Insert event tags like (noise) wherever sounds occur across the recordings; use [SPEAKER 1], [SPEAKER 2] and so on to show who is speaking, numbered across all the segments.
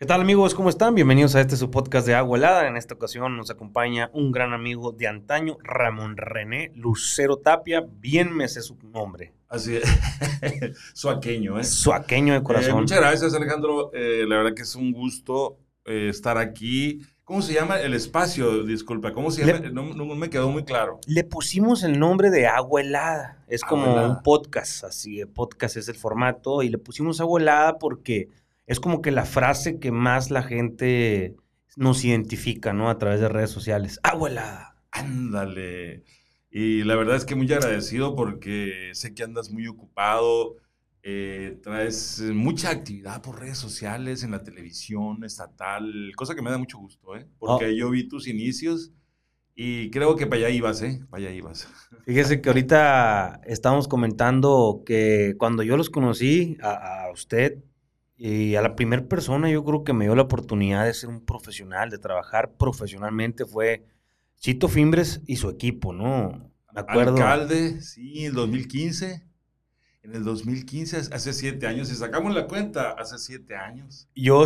[SPEAKER 1] ¿Qué tal amigos? ¿Cómo están? Bienvenidos a este su podcast de Agua Helada. En esta ocasión nos acompaña un gran amigo de antaño, Ramón René Lucero Tapia. Bien me sé su nombre.
[SPEAKER 2] Así es. (laughs) Suaqueño, ¿eh?
[SPEAKER 1] Suaqueño de corazón.
[SPEAKER 2] Eh, muchas gracias, Alejandro. Eh, la verdad que es un gusto eh, estar aquí. ¿Cómo se llama el espacio? Disculpa, ¿cómo se llama?
[SPEAKER 1] Le-
[SPEAKER 2] No, no me quedó muy claro.
[SPEAKER 1] Le pusimos el nombre de Agua Helada. Es como
[SPEAKER 2] Agua Helada.
[SPEAKER 1] un podcast, así, el podcast es el formato. Y le pusimos Agua Helada porque es como que la frase que más la gente nos identifica, ¿no? A través de redes sociales. Agua Helada.
[SPEAKER 2] Ándale. Y la verdad es que muy agradecido porque sé que andas muy ocupado. eh, traes mucha actividad por redes sociales, en la televisión estatal, cosa que me da mucho gusto, ¿eh? Porque
[SPEAKER 1] Oh.
[SPEAKER 2] yo vi tus inicios y creo que para allá ibas, ¿eh? Para allá ibas.
[SPEAKER 1] Fíjese que ahorita estamos comentando que cuando yo los conocí a, a usted y a la primera persona yo creo que me dio la oportunidad de ser un profesional, de trabajar profesionalmente fue Chito Fimbres y su equipo, ¿no? Me acuerdo.
[SPEAKER 2] Alcalde, sí, el 2015. En el 2015, hace siete años, si sacamos la cuenta, hace siete años.
[SPEAKER 1] Yo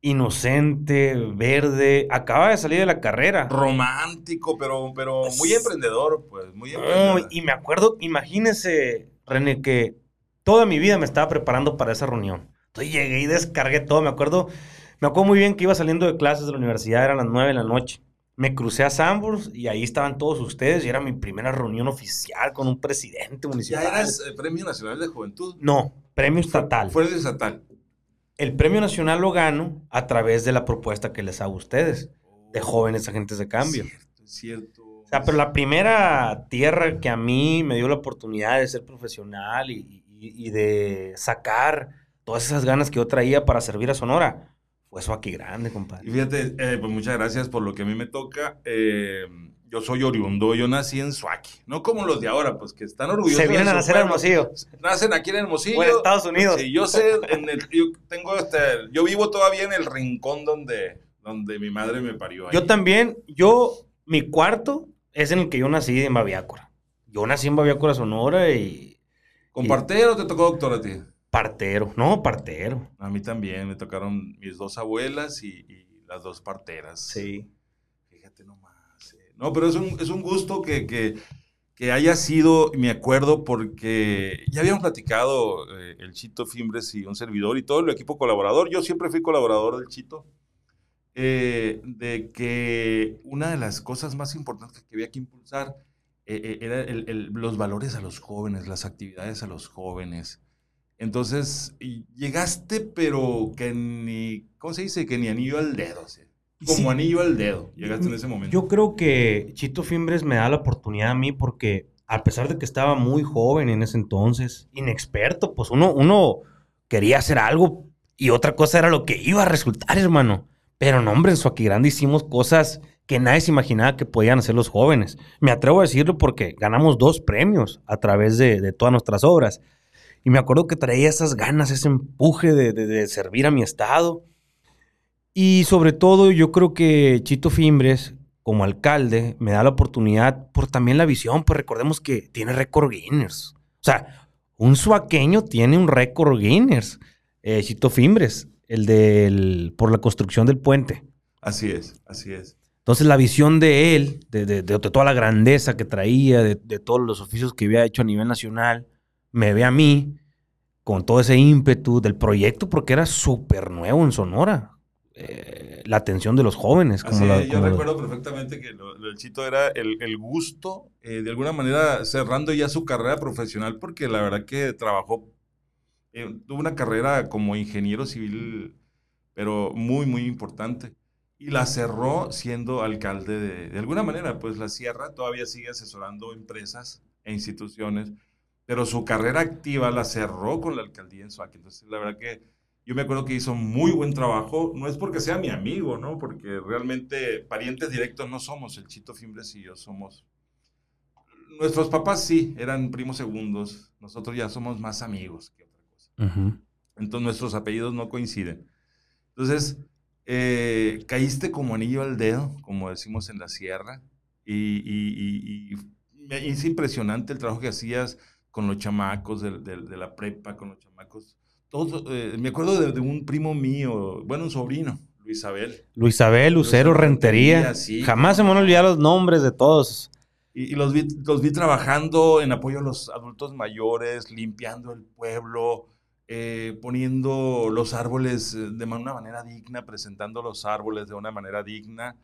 [SPEAKER 1] inocente, verde, acaba de salir de la carrera.
[SPEAKER 2] Romántico, pero, pero muy emprendedor, pues, muy
[SPEAKER 1] No,
[SPEAKER 2] emprendedor.
[SPEAKER 1] y me acuerdo, imagínese, René, que toda mi vida me estaba preparando para esa reunión. Entonces llegué y descargué todo. Me acuerdo, me acuerdo muy bien que iba saliendo de clases de la universidad, eran las 9 de la noche. Me crucé a Sambors y ahí estaban todos ustedes y era mi primera reunión oficial con un presidente
[SPEAKER 2] Ya
[SPEAKER 1] municipal.
[SPEAKER 2] eras eh, Premio Nacional de Juventud.
[SPEAKER 1] No, premio estatal.
[SPEAKER 2] Fue el estatal.
[SPEAKER 1] El premio nacional lo gano a través de la propuesta que les hago a ustedes, de jóvenes agentes de cambio.
[SPEAKER 2] Cierto, cierto.
[SPEAKER 1] O sea, pero la primera tierra que a mí me dio la oportunidad de ser profesional y, y- y de sacar todas esas ganas que yo traía para servir a Sonora fue eso aquí grande,
[SPEAKER 2] Y
[SPEAKER 1] compadre.
[SPEAKER 2] fíjate, eh, pues muchas gracias por lo que a mí me toca. Eh, yo soy oriundo, yo nací en Suaki. No como los de ahora, pues que están orgullosos.
[SPEAKER 1] Se vienen
[SPEAKER 2] de
[SPEAKER 1] a nacer a. Hermosillo
[SPEAKER 2] Nacen aquí en Hermosillo.
[SPEAKER 1] o en Estados Unidos.
[SPEAKER 2] Sí, yo sé, en el- yo tengo este, yo vivo todavía en el rincón donde, donde mi madre me parió. ahí.
[SPEAKER 1] Yo también, yo, mi cuarto es en el que yo nací en Baviácora. Yo nací en Baviácora, Sonora y
[SPEAKER 2] ¿Con
[SPEAKER 1] y-
[SPEAKER 2] partero te tocó doctor a ti?
[SPEAKER 1] Partero. No, partero.
[SPEAKER 2] A mí también, me tocaron mis dos abuelas y, y las dos parteras.
[SPEAKER 1] Sí.
[SPEAKER 2] Fíjate nomás. eh. No, pero es un, es un gusto que, que, que haya sido, me acuerdo, porque ya habíamos platicado eh, el Chito Fimbres y un servidor y todo el equipo colaborador. Yo siempre fui colaborador del Chito. eh, de que una de las cosas más importantes que había que impulsar era el- el- los valores a los jóvenes, las actividades a los jóvenes. Entonces, llegaste, pero que ni, ¿cómo se dice? Que ni anillo al dedo. o sea, como
[SPEAKER 1] Sí.
[SPEAKER 2] anillo al dedo. Llegaste en ese momento.
[SPEAKER 1] Yo creo que Chito Fimbres me da la oportunidad a mí porque a pesar de que estaba muy joven en ese entonces, inexperto, pues uno, uno quería hacer algo y otra cosa era lo que iba a resultar, hermano. Pero no, hombre, en Suaquiranda hicimos cosas que nadie se imaginaba que podían hacer los jóvenes. Me atrevo a decirlo porque ganamos dos premios a través de, de todas nuestras obras. Y me acuerdo que traía esas ganas, ese empuje de, de- de servir a mi estado. Y sobre todo, yo creo que Chito Fimbres, como alcalde, me da la oportunidad por también la visión, pues recordemos que tiene récord Guinness. O sea, un suaqueño tiene un récord Guinness. Eh, Chito Fimbres, el del por la construcción del puente.
[SPEAKER 2] Así es, así es.
[SPEAKER 1] Entonces la visión de él, de, de- de toda la grandeza que traía, de todos los oficios que había hecho a nivel nacional, me ve a mí con todo ese ímpetu del proyecto porque era súper nuevo en Sonora. Eh, la atención de los jóvenes. Como
[SPEAKER 2] Así
[SPEAKER 1] la-
[SPEAKER 2] es, yo
[SPEAKER 1] como-
[SPEAKER 2] recuerdo perfectamente que lo, lo del Chito era el, el gusto, eh, de alguna manera cerrando ya su carrera profesional, porque la verdad que trabajó, eh, tuvo una carrera como ingeniero civil, pero muy, muy importante. Y la cerró siendo alcalde de, de alguna manera, pues la Sierra todavía sigue asesorando empresas e instituciones, pero su carrera activa la cerró con la alcaldía en Suárez. Entonces, la verdad que yo me acuerdo que hizo muy buen trabajo. No es porque sea mi amigo, ¿no? Porque realmente parientes directos no somos. El Chito Fimbres y yo somos. Nuestros papás sí, eran primos segundos. Nosotros ya somos más amigos que otra cosa.
[SPEAKER 1] Ujú.
[SPEAKER 2] Entonces nuestros apellidos no coinciden. Entonces, eh, caíste como anillo al dedo, como decimos en la sierra. Y, y- y- y es impresionante el trabajo que hacías con los chamacos del- del- de, la prepa, con los chamacos. todo, eh, me acuerdo de, de un primo mío, bueno, un sobrino, Luis Abel.
[SPEAKER 1] Luis Abel, Lucero,
[SPEAKER 2] Lucero
[SPEAKER 1] Rentería.
[SPEAKER 2] Rentería, sí.
[SPEAKER 1] Jamás se me van a olvidar los nombres de todos.
[SPEAKER 2] Y, y los, vi, los vi trabajando en apoyo a los adultos mayores, limpiando el pueblo, eh, poniendo los árboles eh, de una manera digna, presentando los árboles de una manera digna.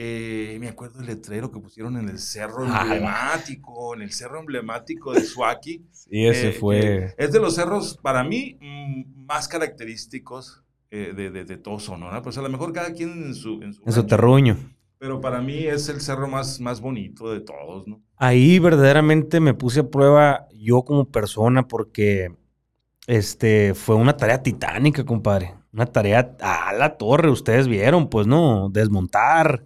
[SPEAKER 2] Eh, me acuerdo del letrero que pusieron en el cerro emblemático, en el cerro emblemático de Suaki.
[SPEAKER 1] Y ese
[SPEAKER 2] Eh,
[SPEAKER 1] fue.
[SPEAKER 2] Es de los cerros, para mí, mm, más característicos eh, de, de, de todo Sonora. Pues a lo mejor cada quien en su, en su
[SPEAKER 1] En su terruño.
[SPEAKER 2] Pero para mí es el cerro más, más bonito de todos, ¿no?
[SPEAKER 1] Ahí verdaderamente me puse a prueba yo como persona porque este fue una tarea titánica, compadre. Una tarea a la torre, ustedes vieron, pues no, desmontar,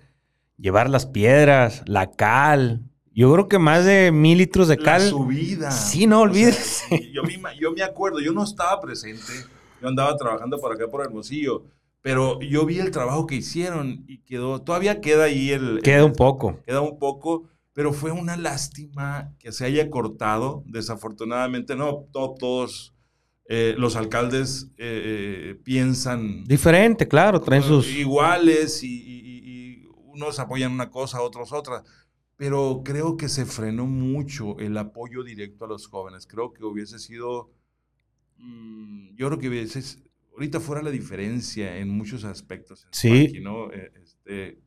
[SPEAKER 1] llevar las piedras, la cal. Yo creo que más de mil litros de
[SPEAKER 2] La
[SPEAKER 1] cal.
[SPEAKER 2] subida.
[SPEAKER 1] Sí, no,
[SPEAKER 2] O sea, yo, me, yo me acuerdo, yo no estaba presente, yo andaba trabajando por acá por Hermosillo, pero yo vi el trabajo que hicieron y quedó, todavía queda ahí el...
[SPEAKER 1] Queda un poco.
[SPEAKER 2] Queda un poco, pero fue una lástima que se haya cortado, desafortunadamente, no, to- todos eh, los alcaldes eh, eh, piensan
[SPEAKER 1] Diferente, claro, traen sus.
[SPEAKER 2] iguales y- y unos apoyan una cosa, otros otra. Pero creo que se frenó mucho el apoyo directo a los jóvenes. Creo que hubiese sido, mm, yo creo que hubiese, ahorita fuera la diferencia en muchos aspectos. en
[SPEAKER 1] Sí.
[SPEAKER 2] ¿no? Eh, este,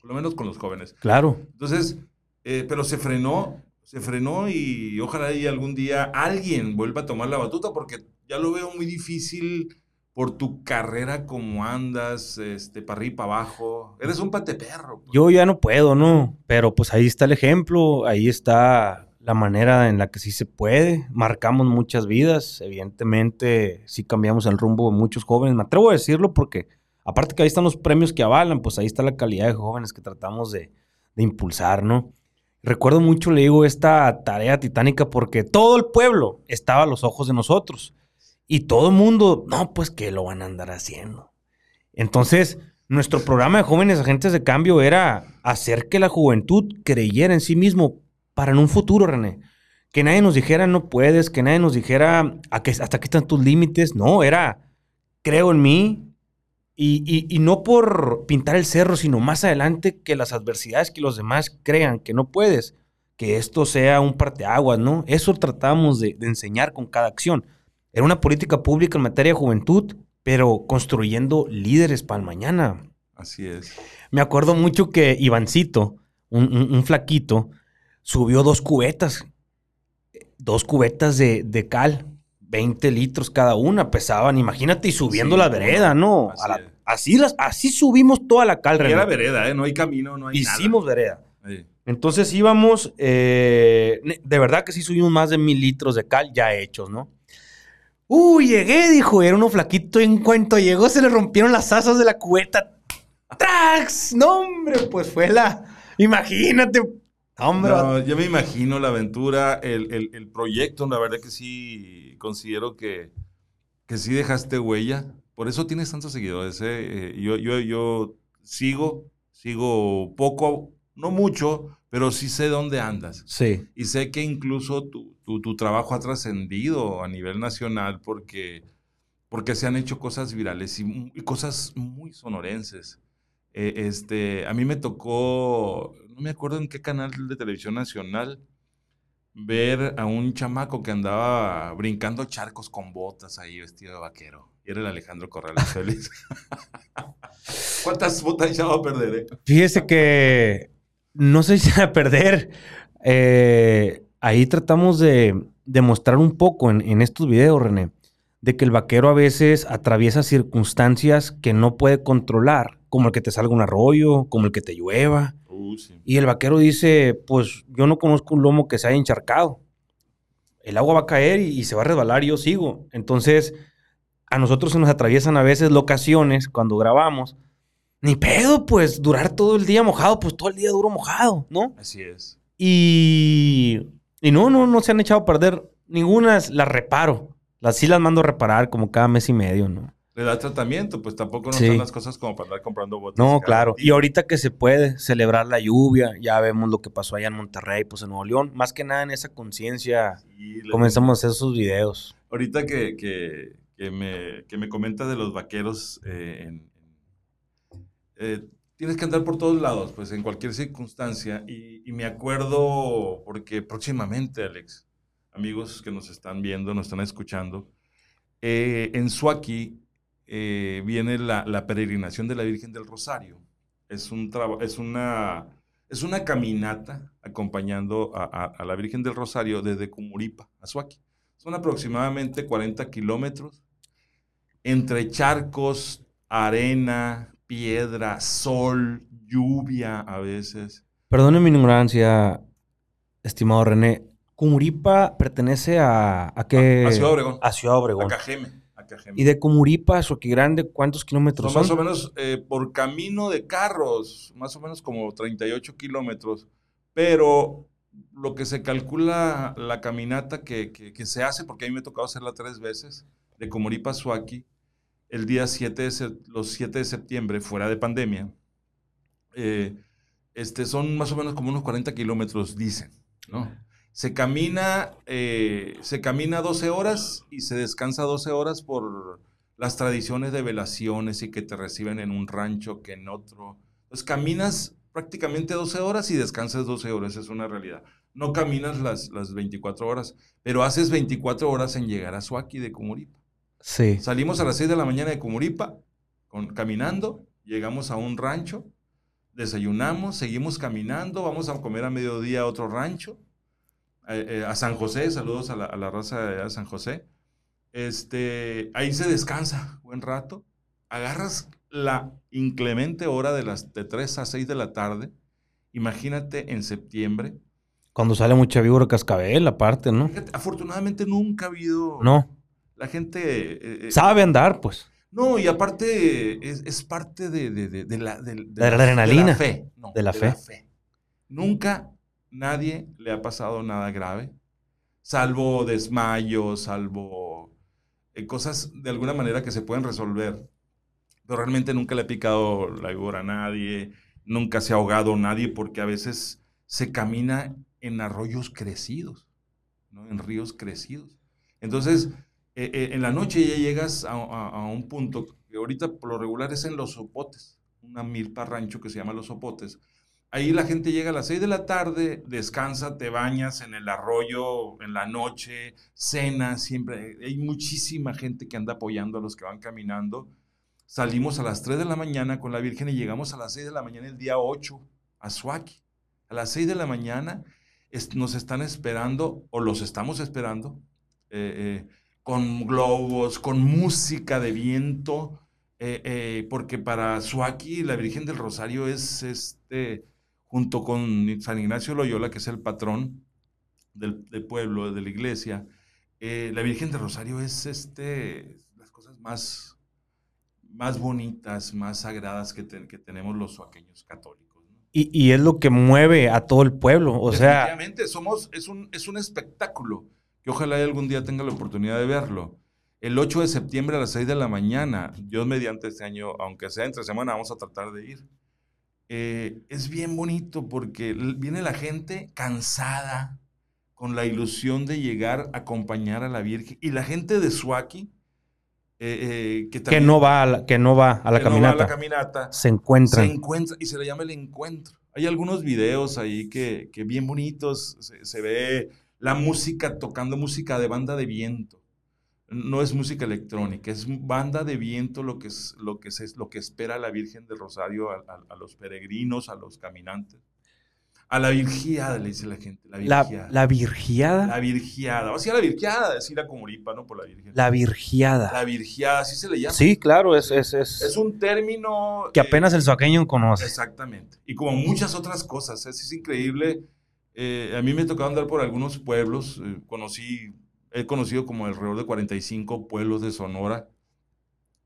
[SPEAKER 2] por lo menos con los jóvenes.
[SPEAKER 1] Claro.
[SPEAKER 2] Entonces, eh, pero se frenó, se frenó y ojalá y algún día alguien vuelva a tomar la batuta porque ya lo veo muy difícil por tu carrera como andas, este, para arriba y para abajo. Eres un pateperro. pues.
[SPEAKER 1] Yo ya no puedo, ¿no? Pero pues ahí está el ejemplo, ahí está la manera en la que sí se puede. Marcamos muchas vidas, evidentemente sí cambiamos el rumbo de muchos jóvenes. Me atrevo a decirlo porque aparte que ahí están los premios que avalan, pues ahí está la calidad de jóvenes que tratamos de, de impulsar, ¿no? Recuerdo mucho, le digo, esta tarea titánica porque todo el pueblo estaba a los ojos de nosotros. Y todo el mundo, no, pues que lo van a andar haciendo. Entonces, nuestro programa de jóvenes agentes de cambio era hacer que la juventud creyera en sí mismo para en un futuro, René. Que nadie nos dijera no puedes, que nadie nos dijera "¿A qué- hasta aquí están tus límites. No, era creo en mí. Y, y- no por pintar el cerro, sino más adelante que las adversidades que los demás crean que no puedes, que esto sea un parteaguas, ¿no? Eso tratamos de enseñar con cada acción. Era una política pública en materia de juventud, pero construyendo líderes para el mañana.
[SPEAKER 2] Así es.
[SPEAKER 1] Me acuerdo mucho que Ivancito, un, un- un flaquito, subió dos cubetas. Dos cubetas de, de cal. 20 litros cada una pesaban, imagínate, y subiendo
[SPEAKER 2] Sí,
[SPEAKER 1] la vereda, ¿no?
[SPEAKER 2] Así
[SPEAKER 1] la- las, así subimos toda la cal,
[SPEAKER 2] era vereda, ¿eh? No hay camino, no hay
[SPEAKER 1] Hicimos vereda.
[SPEAKER 2] Sí.
[SPEAKER 1] Entonces íbamos, eh, de verdad que sí subimos más de mil litros de cal ya hechos, ¿no? Uy, llegué, dijo, era uno flaquito. y En cuanto llegó, se le rompieron las asas de la cubeta. ¡Trax! No, hombre, pues fue la. Imagínate. Hombre,
[SPEAKER 2] No, yo me imagino la aventura, el, el- el proyecto, la verdad que sí considero que, que sí dejaste huella. Por eso tienes tantos seguidores. ¿eh? Eh, yo, yo, yo sigo, sigo poco, no mucho, pero sí sé dónde andas.
[SPEAKER 1] Sí,
[SPEAKER 2] Y sé que incluso tu, tu- tu trabajo ha trascendido a nivel nacional porque, porque se han hecho cosas virales y, cosas muy sonorenses. Eh, este, a mí me tocó, no me acuerdo en qué canal de televisión nacional, ver a un chamaco que andaba brincando charcos con botas ahí vestido de vaquero. Y era el Alejandro Corrales Feliz. (laughs) ¿Cuántas botas echaba a perder, eh?
[SPEAKER 1] Fíjese que no sé si a perder. eh, ahí tratamos de demostrar un poco en, en estos videos, René, de que el vaquero a veces atraviesa circunstancias que no puede controlar, como el que te salga un arroyo, como el que te llueva.
[SPEAKER 2] Uh, sí.
[SPEAKER 1] Y el vaquero dice, pues yo no conozco un lomo que se haya encharcado. El agua va a caer y, y se va a resbalar y yo sigo. Entonces, a nosotros se nos atraviesan a veces locaciones cuando grabamos. Ni pedo, pues durar todo el día mojado, pues todo el día duro mojado, ¿no?
[SPEAKER 2] Así es.
[SPEAKER 1] Y, y no, no, no se han echado a perder. Ninguna las reparo. Las sí las mando a reparar como cada mes y medio, ¿no?
[SPEAKER 2] Le da tratamiento, pues tampoco no
[SPEAKER 1] Sí.
[SPEAKER 2] están las cosas como para andar comprando botas.
[SPEAKER 1] No, claro.
[SPEAKER 2] día.
[SPEAKER 1] Y ahorita que se puede celebrar la lluvia, ya vemos lo que pasó allá en Monterrey, pues en Nuevo León. Más que nada en esa conciencia
[SPEAKER 2] Sí,
[SPEAKER 1] comenzamos a hacer esos videos.
[SPEAKER 2] Ahorita que, que, que me, que me comenta de los vaqueros. eh, en- en- eh, tienes que andar por todos lados, pues en cualquier circunstancia. Y, y me acuerdo, porque próximamente, Alex, amigos que nos están viendo, nos están escuchando, eh, en Suaki eh, viene la, la peregrinación de la Virgen del Rosario. Es, un es, una, es una caminata acompañando a, a- a la Virgen del Rosario desde Cumuripa a Suaki. Son aproximadamente 40 kilómetros entre charcos, arena, piedra, sol, lluvia a veces.
[SPEAKER 1] Perdone mi ignorancia, estimado René. Cumuripa pertenece a, a qué?
[SPEAKER 2] A- a Ciudad Obregón.
[SPEAKER 1] A Ciudad Obregón.
[SPEAKER 2] A Cajeme. a Cajeme.
[SPEAKER 1] Y de Cumuripa a Grande, ¿cuántos kilómetros
[SPEAKER 2] Son
[SPEAKER 1] son?
[SPEAKER 2] más o menos eh, por camino de carros, más o menos como 38 kilómetros, pero lo que se calcula la caminata que, que- que se hace, porque a mí me ha tocado hacerla tres veces, de Comoripa a Suaki, el día 7 de, los 7 de septiembre, fuera de pandemia, eh, este, son más o menos como unos 40 kilómetros, dicen, ¿no? Se camina, eh, se camina 12 horas y se descansa 12 horas por las tradiciones de velaciones y que te reciben en un rancho que en otro. Entonces caminas prácticamente 12 horas y descansas 12 horas, es una realidad. No caminas las, las 24 horas, pero haces 24 horas en llegar a Suaki de Cumuripa.
[SPEAKER 1] Sí.
[SPEAKER 2] Salimos a las 6 de la mañana de Cumuripa, con, caminando, llegamos a un rancho, desayunamos, seguimos caminando, vamos a comer a mediodía a otro rancho, eh, eh, a San José, saludos a la, a la raza de San José. Este, ahí se descansa buen rato, agarras la inclemente hora de las de 3 a 6 de la tarde, imagínate en septiembre.
[SPEAKER 1] Cuando sale mucha víbora cascabel, aparte, ¿no?
[SPEAKER 2] Fíjate, afortunadamente nunca ha habido...
[SPEAKER 1] No.
[SPEAKER 2] La gente... eh, eh,
[SPEAKER 1] Sabe andar, pues.
[SPEAKER 2] No, y aparte es, es parte de, de- de- de la,
[SPEAKER 1] la adrenalina.
[SPEAKER 2] De la fe. no,
[SPEAKER 1] De la fe.
[SPEAKER 2] Nunca nadie le ha pasado nada grave, salvo desmayos, salvo eh, cosas de alguna manera que se pueden resolver. Pero realmente nunca le ha picado la víbora a nadie, nunca se ha ahogado nadie, porque a veces se camina en arroyos crecidos, ¿no? en ríos crecidos. Entonces, eh, eh, en la noche ya llegas a, a- un punto que ahorita por lo regular es en Los Sopotes, una milpa rancho que se llama Los Sopotes. Ahí la gente llega a las 6 de la tarde, descansa, te bañas en el arroyo en la noche, cena, siempre. Hay muchísima gente que anda apoyando a los que van caminando. Salimos a las 3 de la mañana con la Virgen y llegamos a las 6 de la mañana el día 8 a Suaki. A las 6 de la mañana nos están esperando, o los estamos esperando, eh, eh, con globos, con música de viento, eh, eh, porque para Suaki la Virgen del Rosario es, este, junto con San Ignacio Loyola, que es el patrón del, del pueblo, de la iglesia, eh, la Virgen del Rosario es este, las cosas más, más bonitas, más sagradas que, te- que tenemos los suaqueños católicos.
[SPEAKER 1] Y, y es lo que mueve a todo el pueblo. O sea,
[SPEAKER 2] somos, es, un, es un espectáculo que ojalá algún día tenga la oportunidad de verlo. El 8 de septiembre a las 6 de la mañana, yo mediante este año, aunque sea entre semana, vamos a tratar de ir. Eh, es bien bonito porque viene la gente cansada, con la ilusión de llegar a acompañar a la Virgen. Y la gente de Suaki, eh, eh, que,
[SPEAKER 1] que
[SPEAKER 2] también-
[SPEAKER 1] no va a la, que no va a la
[SPEAKER 2] que no va
[SPEAKER 1] caminata.
[SPEAKER 2] a la caminata,
[SPEAKER 1] se encuentran.
[SPEAKER 2] se encuentra y se le llama el encuentro. Hay algunos videos ahí que, que bien bonitos, se, se ve la música tocando música de banda de viento. No es música electrónica, es banda de viento lo que, es, lo que, es, lo que espera la Virgen del Rosario a, a- a los peregrinos, a los caminantes. A la virgiada, le dice la gente. La
[SPEAKER 1] La,
[SPEAKER 2] virgiada.
[SPEAKER 1] la virgiada.
[SPEAKER 2] La virgiada. O sea, la virgiada, decir a Comuripa, ¿no? Por la Virgen.
[SPEAKER 1] La virgiada.
[SPEAKER 2] La virgiada, así se le llama.
[SPEAKER 1] Sí, claro, es, es, es,
[SPEAKER 2] Es un término...
[SPEAKER 1] que
[SPEAKER 2] eh,
[SPEAKER 1] apenas el suaqueño conoce.
[SPEAKER 2] Exactamente. Y como muchas otras cosas, es, es increíble. Eh, a mí me tocó andar por algunos pueblos. eh, conocí, he conocido como alrededor de 45 pueblos de Sonora.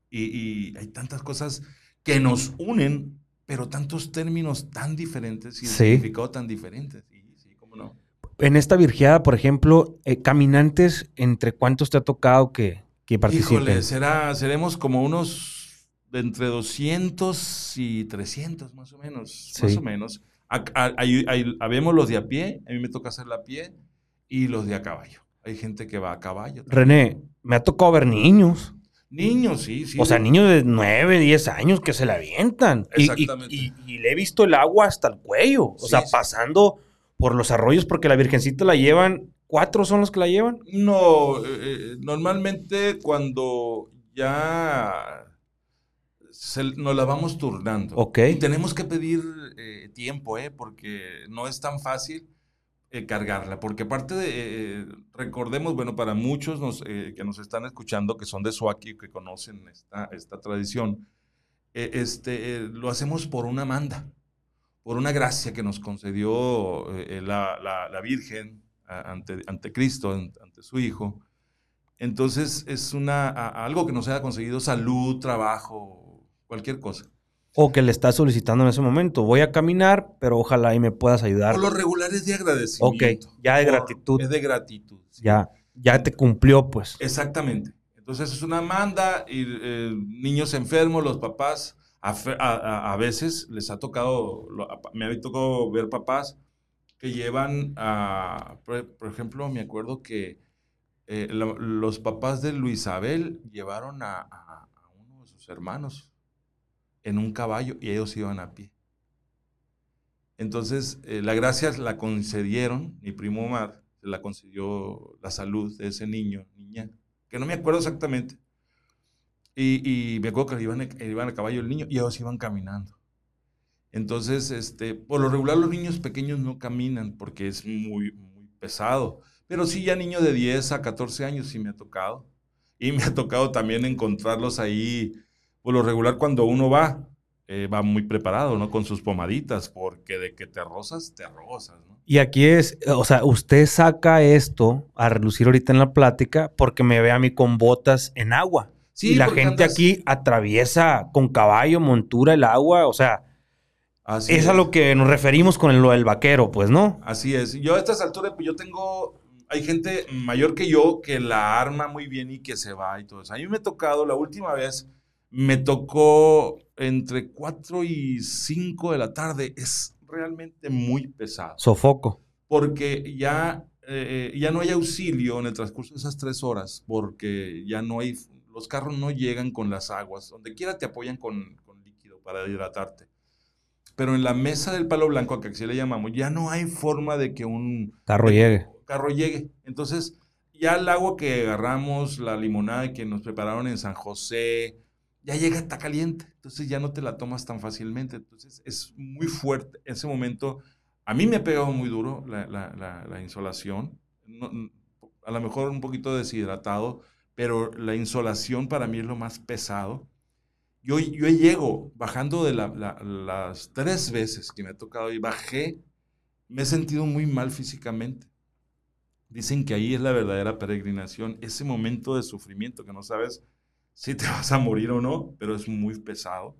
[SPEAKER 2] Y, y hay tantas cosas que nos unen, pero tantos términos tan diferentes y
[SPEAKER 1] Sí.
[SPEAKER 2] significado tan diferentes. Sí, sí, cómo no.
[SPEAKER 1] En esta virgiada, por ejemplo, eh, caminantes, ¿entre cuántos te ha tocado que, que participen?
[SPEAKER 2] Híjole, será, seremos como unos entre 200 y 300 más o menos, más
[SPEAKER 1] Sí.
[SPEAKER 2] o menos. A- habemos los de a pie, a mí me toca hacerla a pie, y los de a caballo. Hay gente que va a caballo. también.
[SPEAKER 1] René, me ha tocado ver niños.
[SPEAKER 2] Niños, sí, sí.
[SPEAKER 1] O sea, niños de 9, 10 años que se la avientan. Y- y-
[SPEAKER 2] Exactamente.
[SPEAKER 1] Y, y le he visto el agua hasta el cuello. O
[SPEAKER 2] Sí,
[SPEAKER 1] sea,
[SPEAKER 2] sí.
[SPEAKER 1] pasando por los arroyos porque la Virgencita la llevan. ¿Cuatro son los que la llevan?
[SPEAKER 2] No, eh, eh, normalmente cuando ya se- nos la vamos turnando.
[SPEAKER 1] Ok.
[SPEAKER 2] Y tenemos que pedir eh, tiempo, ¿eh? Porque no es tan fácil eh, cargarla. Porque aparte de, eh, recordemos, bueno, para muchos nos, eh, que nos están escuchando, que son de Suaki, que conocen esta, esta tradición, eh, este, eh, lo hacemos por una manda, por una gracia que nos concedió la, la- la Virgen a- ante, ante Cristo, an- ante su Hijo. Entonces es una, a- algo que nos haya conseguido salud, trabajo, cualquier cosa.
[SPEAKER 1] O que le estás solicitando en ese momento. Voy a caminar, pero ojalá y me puedas ayudar.
[SPEAKER 2] Por lo regular es de agradecimiento.
[SPEAKER 1] Ok, ya de
[SPEAKER 2] Por-
[SPEAKER 1] gratitud.
[SPEAKER 2] Es de gratitud. sí.
[SPEAKER 1] Ya, ya te cumplió, pues.
[SPEAKER 2] Exactamente. Entonces es una manda y eh, niños enfermos, los papás, a, a- a- veces les ha tocado, me ha tocado ver papás que llevan a, por, por ejemplo, me acuerdo que eh, lo- los papás de Luisabel llevaron a uno de sus hermanos en un caballo y ellos iban a pie. Entonces, eh, la gracia la concedieron, mi primo Omar, se la concedió la salud de ese niño, niña, que no me acuerdo exactamente. Y, me acuerdo que iban, a- iban a caballo el niño y ellos iban caminando. Entonces, este, por lo regular los niños pequeños no caminan porque es muy, muy pesado. Pero sí, ya niños de 10 a 14 años sí me ha tocado. Y me ha tocado también encontrarlos ahí. Por lo regular, cuando uno va, eh, va muy preparado, ¿no? Con sus pomaditas, porque de que te rozas, te rozas, ¿no?
[SPEAKER 1] Y aquí es, o sea, usted saca esto a relucir ahorita en la plática porque me ve a mí con botas en agua.
[SPEAKER 2] Sí,
[SPEAKER 1] y la gente
[SPEAKER 2] andas-
[SPEAKER 1] aquí atraviesa con caballo, montura, el agua. O sea,
[SPEAKER 2] Así
[SPEAKER 1] es a lo que nos referimos con lo del vaquero, pues, ¿no?
[SPEAKER 2] Así es. Yo a estas alturas, pues yo tengo, hay gente mayor que yo que la arma muy bien y que se va y todo eso. A mí me ha tocado, la última vez, me tocó entre 4 y 5 de la tarde. Es realmente muy pesado.
[SPEAKER 1] Sofoco.
[SPEAKER 2] Porque ya, eh, ya no hay auxilio en el transcurso de esas tres horas, porque ya no hay, los carros no llegan con las aguas. Donde quiera te apoyan con, con líquido para hidratarte. Pero en la mesa del palo blanco, que así le llamamos, ya no hay forma de que un
[SPEAKER 1] Carro llegue.
[SPEAKER 2] carro llegue. Entonces, ya el agua que agarramos, la limonada que nos prepararon en San José, ya llega, está caliente. Entonces ya no te la tomas tan fácilmente. Entonces es muy fuerte. En ese momento, a mí me ha pegado muy duro la, la- la- la insolación. A lo mejor un poquito deshidratado, pero la insolación para mí es lo más pesado. Yo, yo llego bajando de la- la- las tres veces que me ha tocado y bajé, me he sentido muy mal físicamente. Dicen que ahí es la verdadera peregrinación, ese momento de sufrimiento que no sabes si te (laughs) vas a morir o no, pero es muy pesado.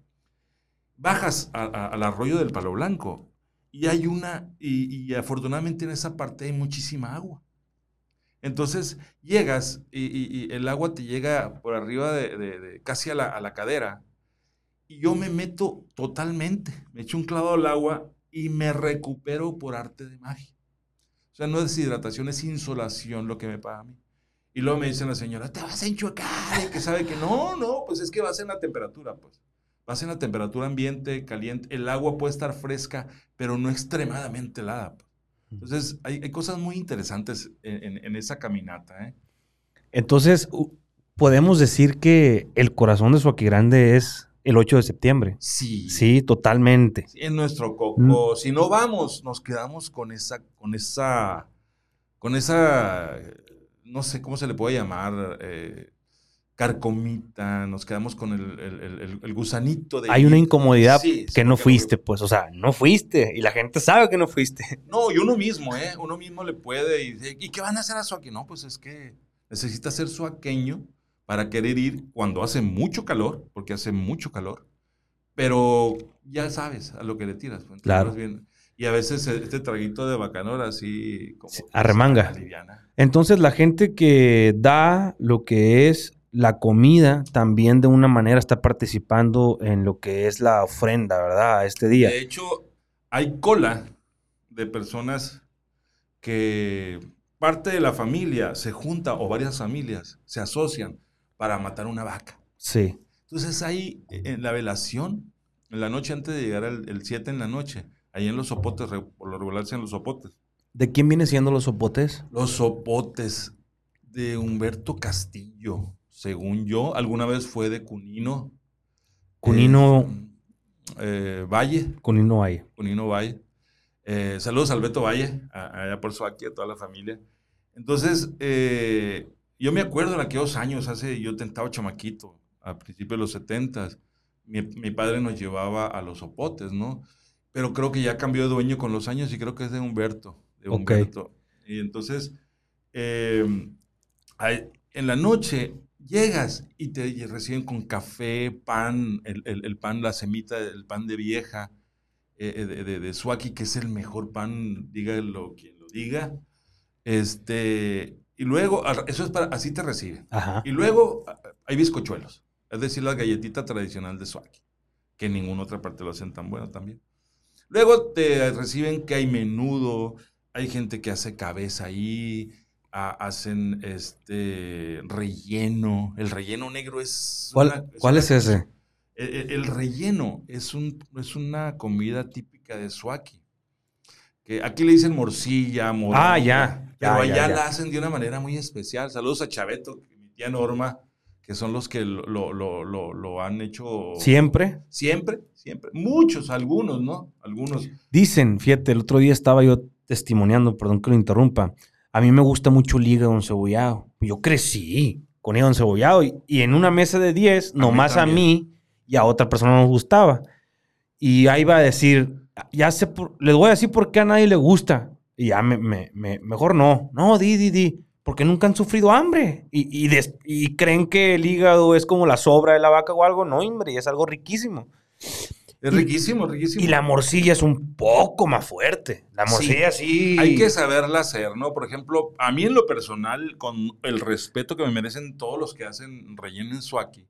[SPEAKER 2] Bajas al arroyo del Palo Blanco y hay una, y, afortunadamente en esa parte hay muchísima agua. Entonces llegas y, el agua te llega por arriba de, casi a la, a la cadera y yo me meto totalmente, me echo un clavo al agua y me recupero por arte de magia. O sea, no es deshidratación, es insolación lo que me pasa a mí. Y luego me dice la señora, te vas a enchuecar, y que sabe que no, no, pues es que vas en la temperatura, pues. Vas en la temperatura ambiente, caliente, el agua puede estar fresca, pero no extremadamente helada. pues. Entonces, hay, hay cosas muy interesantes en, en- en esa caminata, ¿eh?
[SPEAKER 1] Entonces, podemos decir que el corazón de Suaki Grande es el 8 de septiembre.
[SPEAKER 2] Sí.
[SPEAKER 1] Sí, totalmente.
[SPEAKER 2] Sí, en nuestro coco.
[SPEAKER 1] Mm.
[SPEAKER 2] Si no vamos, nos quedamos con esa, con esa, con esa, no sé cómo se le puede llamar, eh, carcomita, nos quedamos con el, el- el- el- gusanito de
[SPEAKER 1] Hay una incomodidad
[SPEAKER 2] Sí,
[SPEAKER 1] que no fuiste, pues, o sea, no fuiste y la gente sabe que no fuiste. (laughs)
[SPEAKER 2] No, y uno mismo, ¿eh? Uno mismo le puede y dice, ¿y qué van a hacer a Suaki? No, pues es que necesita ser suaqueño para querer ir cuando hace mucho calor, porque hace mucho calor, pero ya sabes a lo que le tiras. pues,
[SPEAKER 1] Claro.
[SPEAKER 2] bien. Y a veces este traguito de bacanora así como...
[SPEAKER 1] Arremanga. Entonces, la gente que da lo que es la comida también de una manera está participando en lo que es la ofrenda, ¿verdad? Este día.
[SPEAKER 2] De hecho, hay cola de personas que parte de la familia se junta o varias familias se asocian para matar una vaca.
[SPEAKER 1] Sí.
[SPEAKER 2] Entonces ahí, e, en la velación, en la noche antes de llegar el 7 en la noche, ahí en los sopotes, por lo regular en los sopotes.
[SPEAKER 1] ¿De quién vienen siendo los sopotes?
[SPEAKER 2] Los sopotes de Humberto Castillo, según yo, alguna vez fue de Cunino.
[SPEAKER 1] Cunino.
[SPEAKER 2] Eh, Valle.
[SPEAKER 1] Cunino Valle.
[SPEAKER 2] Cunino Valle. Eh, saludos al Beto Valle, allá por su aquí, a toda la familia. Entonces, eh, yo me acuerdo en aquellos años, hace, yo tentaba chamaquito, a principios de los 70, mi, mi, padre nos llevaba a los sopotes, ¿no? Pero creo que ya cambió de dueño con los años y creo que es de Humberto. De Humberto. Y entonces, en la noche llegas y te reciben con café, pan, el, el, pan, la semita, el pan de vieja, eh, de, de, de, Suaki, que es el mejor pan, dígalo quien lo diga. Este, y luego, eso es para, así te reciben. Y luego hay bizcochuelos, es decir, la galletita tradicional de Suaki, que en ninguna otra parte lo hacen tan bueno también. Luego te reciben que hay menudo, hay gente que hace cabeza ahí, hacen este relleno. El relleno negro es.
[SPEAKER 1] ¿Cuál, ¿cuál es ese?
[SPEAKER 2] El, relleno es, un, es una comida típica de Suaki. Que aquí le dicen morcilla, morilla.
[SPEAKER 1] Ah, ya.
[SPEAKER 2] Pero allá la hacen de una manera muy especial. Saludos a Chaveto, mi tía Norma, que son los que lo, lo, lo, lo han hecho.
[SPEAKER 1] ¿Siempre?
[SPEAKER 2] Siempre, siempre. Muchos, algunos, ¿no? Algunos.
[SPEAKER 1] Dicen, fíjate, el otro día estaba yo testimoniando, perdón que lo interrumpa a mí me gusta mucho el hígado encebollado. Yo crecí con hígado encebollado y, y en una mesa de 10, nomás a mí y a otra persona no nos gustaba. Y ahí va a decir, ya sé, les voy a decir por qué a nadie le gusta. Y ya me, me, mejor no. No, di, di, di. Porque nunca han sufrido hambre. Y, y, y, creen que el hígado es como la sobra de la vaca o algo. No, hombre, es algo riquísimo.
[SPEAKER 2] Es riquísimo, riquísimo.
[SPEAKER 1] Y la morcilla es un poco más fuerte. La morcilla sí,
[SPEAKER 2] Hay que saberla hacer, ¿no? Por ejemplo, a mí en lo personal, con el respeto que me merecen todos los que hacen relleno en suaki,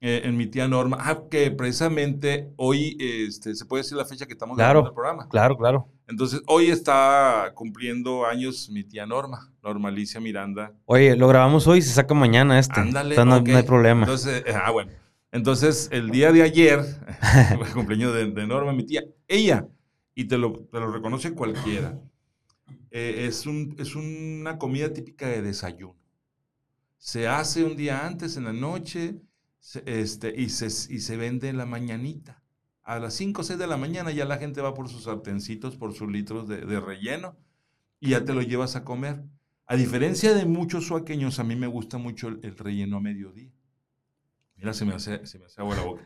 [SPEAKER 2] eh, en mi tía Norma, ah, que precisamente hoy, este, se puede decir la fecha que estamos
[SPEAKER 1] grabando
[SPEAKER 2] el programa.
[SPEAKER 1] Claro, claro.
[SPEAKER 2] Entonces, hoy está cumpliendo años mi tía Norma, Normalicia Miranda.
[SPEAKER 1] Oye, lo grabamos hoy y se saca mañana este.
[SPEAKER 2] Ándale.
[SPEAKER 1] no, no hay problema.
[SPEAKER 2] Entonces, ah, bueno. Entonces, el día de ayer, (laughs) (laughs) el cumpleaños de, Norma, mi tía, ella, y te lo, te lo reconoce cualquiera, eh, es, un, es una comida típica de desayuno. Se hace un día antes, en la noche, este, y, se, y se vende en la mañanita. A las 5 o 6 de la mañana ya la gente va por sus sartencitos, por sus litros de, relleno, y ya te lo llevas a comer. A diferencia de muchos suaqueños, a mí me gusta mucho el relleno a mediodía. Mira, se me hace, se me hace agua la boca.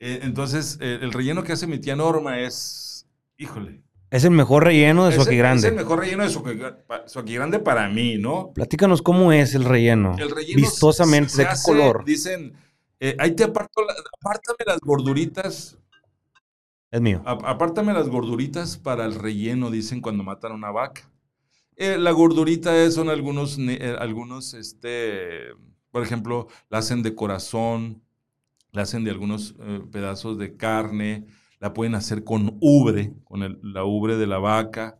[SPEAKER 2] Eh, entonces, eh, el relleno que hace mi tía Norma es, híjole.
[SPEAKER 1] Es el mejor relleno de Soqui Grande.
[SPEAKER 2] Es el mejor relleno de Soqui Grande para mí, ¿no?
[SPEAKER 1] Platícanos cómo es el relleno.
[SPEAKER 2] El relleno
[SPEAKER 1] Vistosamente, ¿de qué color?
[SPEAKER 2] Dicen, eh, ahí te aparto, apártame las gorduritas.
[SPEAKER 1] Es mío.
[SPEAKER 2] apártame las gorduritas para el relleno, dicen cuando matan a una vaca. la gordurita es, son algunos, algunos, este por ejemplo, la hacen de corazón, la hacen de algunos eh, pedazos de carne, la pueden hacer con ubre, con la ubre de la vaca.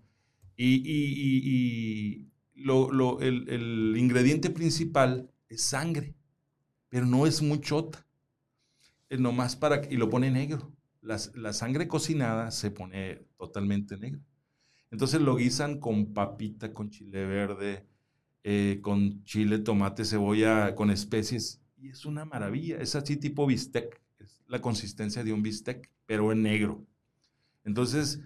[SPEAKER 2] Y, el, ingrediente principal es sangre, pero no es muchota. Es nomás para, y lo pone negro. La, la sangre cocinada se pone totalmente negra. Entonces lo guisan con papita, con chile verde, eh, con chile, tomate, cebolla, con especies. Y es una maravilla. Es así tipo bistec. Es la consistencia de un bistec, pero en negro. Entonces,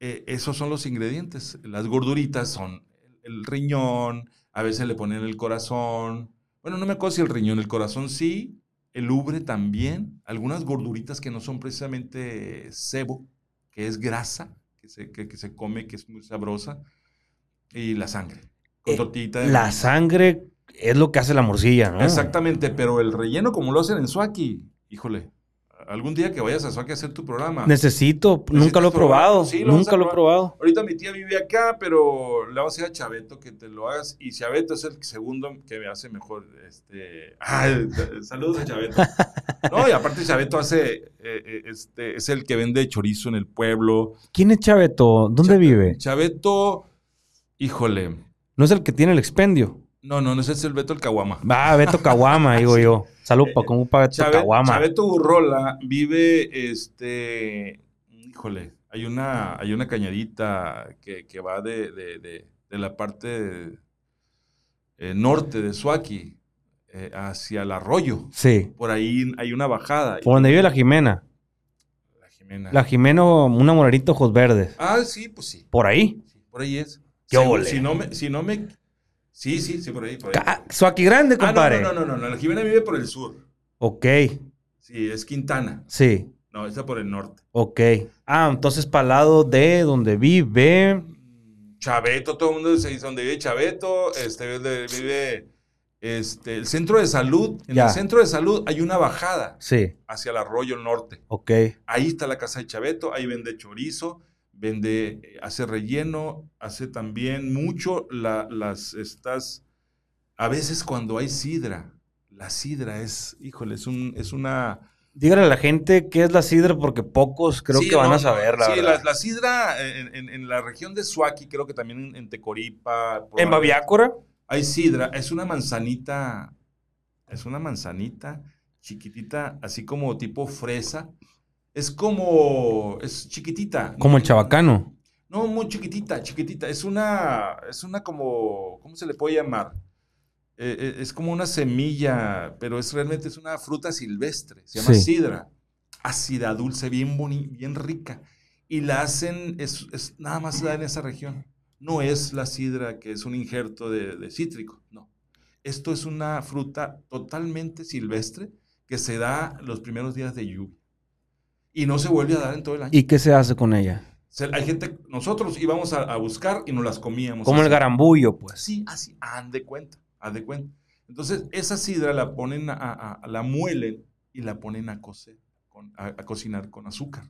[SPEAKER 2] eh, esos son los ingredientes. Las gorduritas son el, riñón, a veces le ponen el corazón. Bueno, no me acuerdo si el riñón, el corazón sí, el ubre también, algunas gorduritas que no son precisamente sebo, que es grasa, que se, que se come, que es muy sabrosa, y la sangre.
[SPEAKER 1] Eh, la sangre es lo que hace la morcilla, ¿no?
[SPEAKER 2] Exactamente, pero el relleno como lo hacen en Suaki, híjole, algún día que vayas a Suaki a hacer tu programa.
[SPEAKER 1] Necesito, nunca lo he probado, nunca lo he probado.
[SPEAKER 2] Ahorita mi tía vive acá, pero le vamos a decir a Chaveto que te lo hagas y Chaveto es el segundo que me hace mejor, este, (laughs) saludos a Chaveto. no, y aparte Chaveto hace, eh, eh, este, es el que vende chorizo en el pueblo.
[SPEAKER 1] ¿Quién es Chaveto? ¿Dónde vive?
[SPEAKER 2] Chaveto, híjole,
[SPEAKER 1] ¿No es el que tiene el expendio?
[SPEAKER 2] No, no, no es el Beto el Caguama.
[SPEAKER 1] Ah, Beto Caguama, (laughs) digo yo. Salud para como para
[SPEAKER 2] Chave-
[SPEAKER 1] Caguama.
[SPEAKER 2] Chaveto Burrola vive, este, híjole, hay una, hay una cañadita que, que va de, de- de- de la parte eh, norte de Suaki eh, hacia el arroyo.
[SPEAKER 1] Sí.
[SPEAKER 2] Por ahí hay una bajada.
[SPEAKER 1] Por donde vive la Jimena.
[SPEAKER 2] La Jimena.
[SPEAKER 1] La Jimena, una morarita ojos verdes.
[SPEAKER 2] Ah, sí, pues sí.
[SPEAKER 1] Por ahí.
[SPEAKER 2] sí, por ahí es.
[SPEAKER 1] ¿Qué
[SPEAKER 2] Si- si no me, si no me, sí, sí, sí, por ahí, por ahí.
[SPEAKER 1] Suaki grande,
[SPEAKER 2] Ah,
[SPEAKER 1] compadre.
[SPEAKER 2] no, no, no, no, no, la Jimena vive por el sur.
[SPEAKER 1] Ok.
[SPEAKER 2] Sí, es Quintana.
[SPEAKER 1] Sí.
[SPEAKER 2] No, está por el norte.
[SPEAKER 1] Ok. Ah, entonces para el lado de donde vive.
[SPEAKER 2] Chaveto, todo el mundo dice donde vive Chaveto, este, donde vive este, el centro de salud. En
[SPEAKER 1] Ya.
[SPEAKER 2] el centro de salud hay una bajada
[SPEAKER 1] Sí.
[SPEAKER 2] hacia el arroyo norte.
[SPEAKER 1] Ok.
[SPEAKER 2] Ahí está la casa de Chaveto, ahí vende chorizo, vende, eh, hace relleno, hace también mucho la- las, estas, a veces cuando hay sidra, la sidra es, híjole, es, un, es una...
[SPEAKER 1] Dígale a la gente qué es la sidra porque pocos creo
[SPEAKER 2] Sí,
[SPEAKER 1] que van
[SPEAKER 2] no,
[SPEAKER 1] a saber, la
[SPEAKER 2] sí,
[SPEAKER 1] verdad.
[SPEAKER 2] la, la sidra en, en- en la región de Suaki, creo que también en, en Tecoripa.
[SPEAKER 1] En Babiácora.
[SPEAKER 2] Hay sidra, es una manzanita, es una manzanita chiquitita, así como tipo fresa. Es como, es chiquitita.
[SPEAKER 1] Como el chabacano.
[SPEAKER 2] No, muy chiquitita, chiquitita. Es una, es una como, ¿cómo se le puede llamar? Eh, eh, es como una semilla, pero es realmente es una fruta silvestre. Se llama
[SPEAKER 1] Sí.
[SPEAKER 2] sidra. Ácida, dulce, bien boni- bien rica. Y la hacen, es, es- nada más se da en esa región. No es la sidra que es un injerto de, de cítrico, no. Esto es una fruta totalmente silvestre que se da los primeros días de lluvia. Y no se vuelve a dar en todo el año.
[SPEAKER 1] ¿Y qué se hace con ella?
[SPEAKER 2] Hay gente, nosotros íbamos a, a buscar y nos las comíamos.
[SPEAKER 1] Como el
[SPEAKER 2] así.
[SPEAKER 1] garambullo, pues.
[SPEAKER 2] Sí, así, haz de cuenta, haz de cuenta. Entonces, esa sidra la ponen, a, a- la muelen y la ponen a cocer, con- a, a cocinar con azúcar.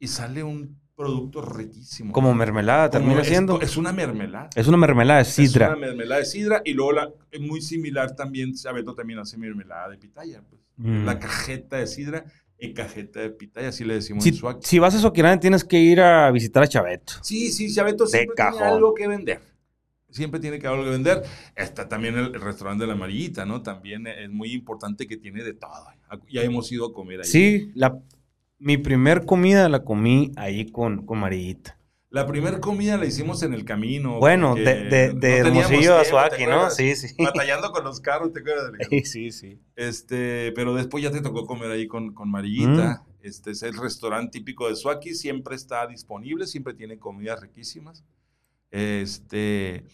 [SPEAKER 2] Y sale un producto riquísimo.
[SPEAKER 1] Como mermelada termina
[SPEAKER 2] es,
[SPEAKER 1] siendo.
[SPEAKER 2] Es una mermelada.
[SPEAKER 1] Es una mermelada de
[SPEAKER 2] Es
[SPEAKER 1] sidra.
[SPEAKER 2] una mermelada de sidra y luego la, es muy similar también, Sabeto también hace mermelada de pitaya. Pues.
[SPEAKER 1] Mm.
[SPEAKER 2] La cajeta de sidra y cajeta de pitaya, así le decimos en
[SPEAKER 1] Si,
[SPEAKER 2] Suac.
[SPEAKER 1] si vas a Soquirán, tienes que ir a visitar a Chaveto.
[SPEAKER 2] Sí, sí, Chaveto siempre tiene algo que vender. Siempre tiene que haber algo que vender. Está también el, el restaurante de la Amarillita, ¿no? También es muy importante que tiene de todo. Ya hemos ido a comer ahí.
[SPEAKER 1] Sí, la, mi primer comida la comí ahí con, con Marillita.
[SPEAKER 2] La primera comida la hicimos en el camino.
[SPEAKER 1] Bueno, de, de,
[SPEAKER 2] no
[SPEAKER 1] de
[SPEAKER 2] teníamos
[SPEAKER 1] Hermosillo a
[SPEAKER 2] tiempo, ¿te
[SPEAKER 1] Suaki, ¿no? Sí, sí. (laughs)
[SPEAKER 2] Batallando con los carros, ¿te acuerdas?
[SPEAKER 1] Sí, sí, sí.
[SPEAKER 2] Este, pero después ya te tocó comer ahí con, con Marillita.
[SPEAKER 1] Mm.
[SPEAKER 2] Este es el restaurante típico de Suaki, siempre está disponible, siempre tiene comidas riquísimas. Este,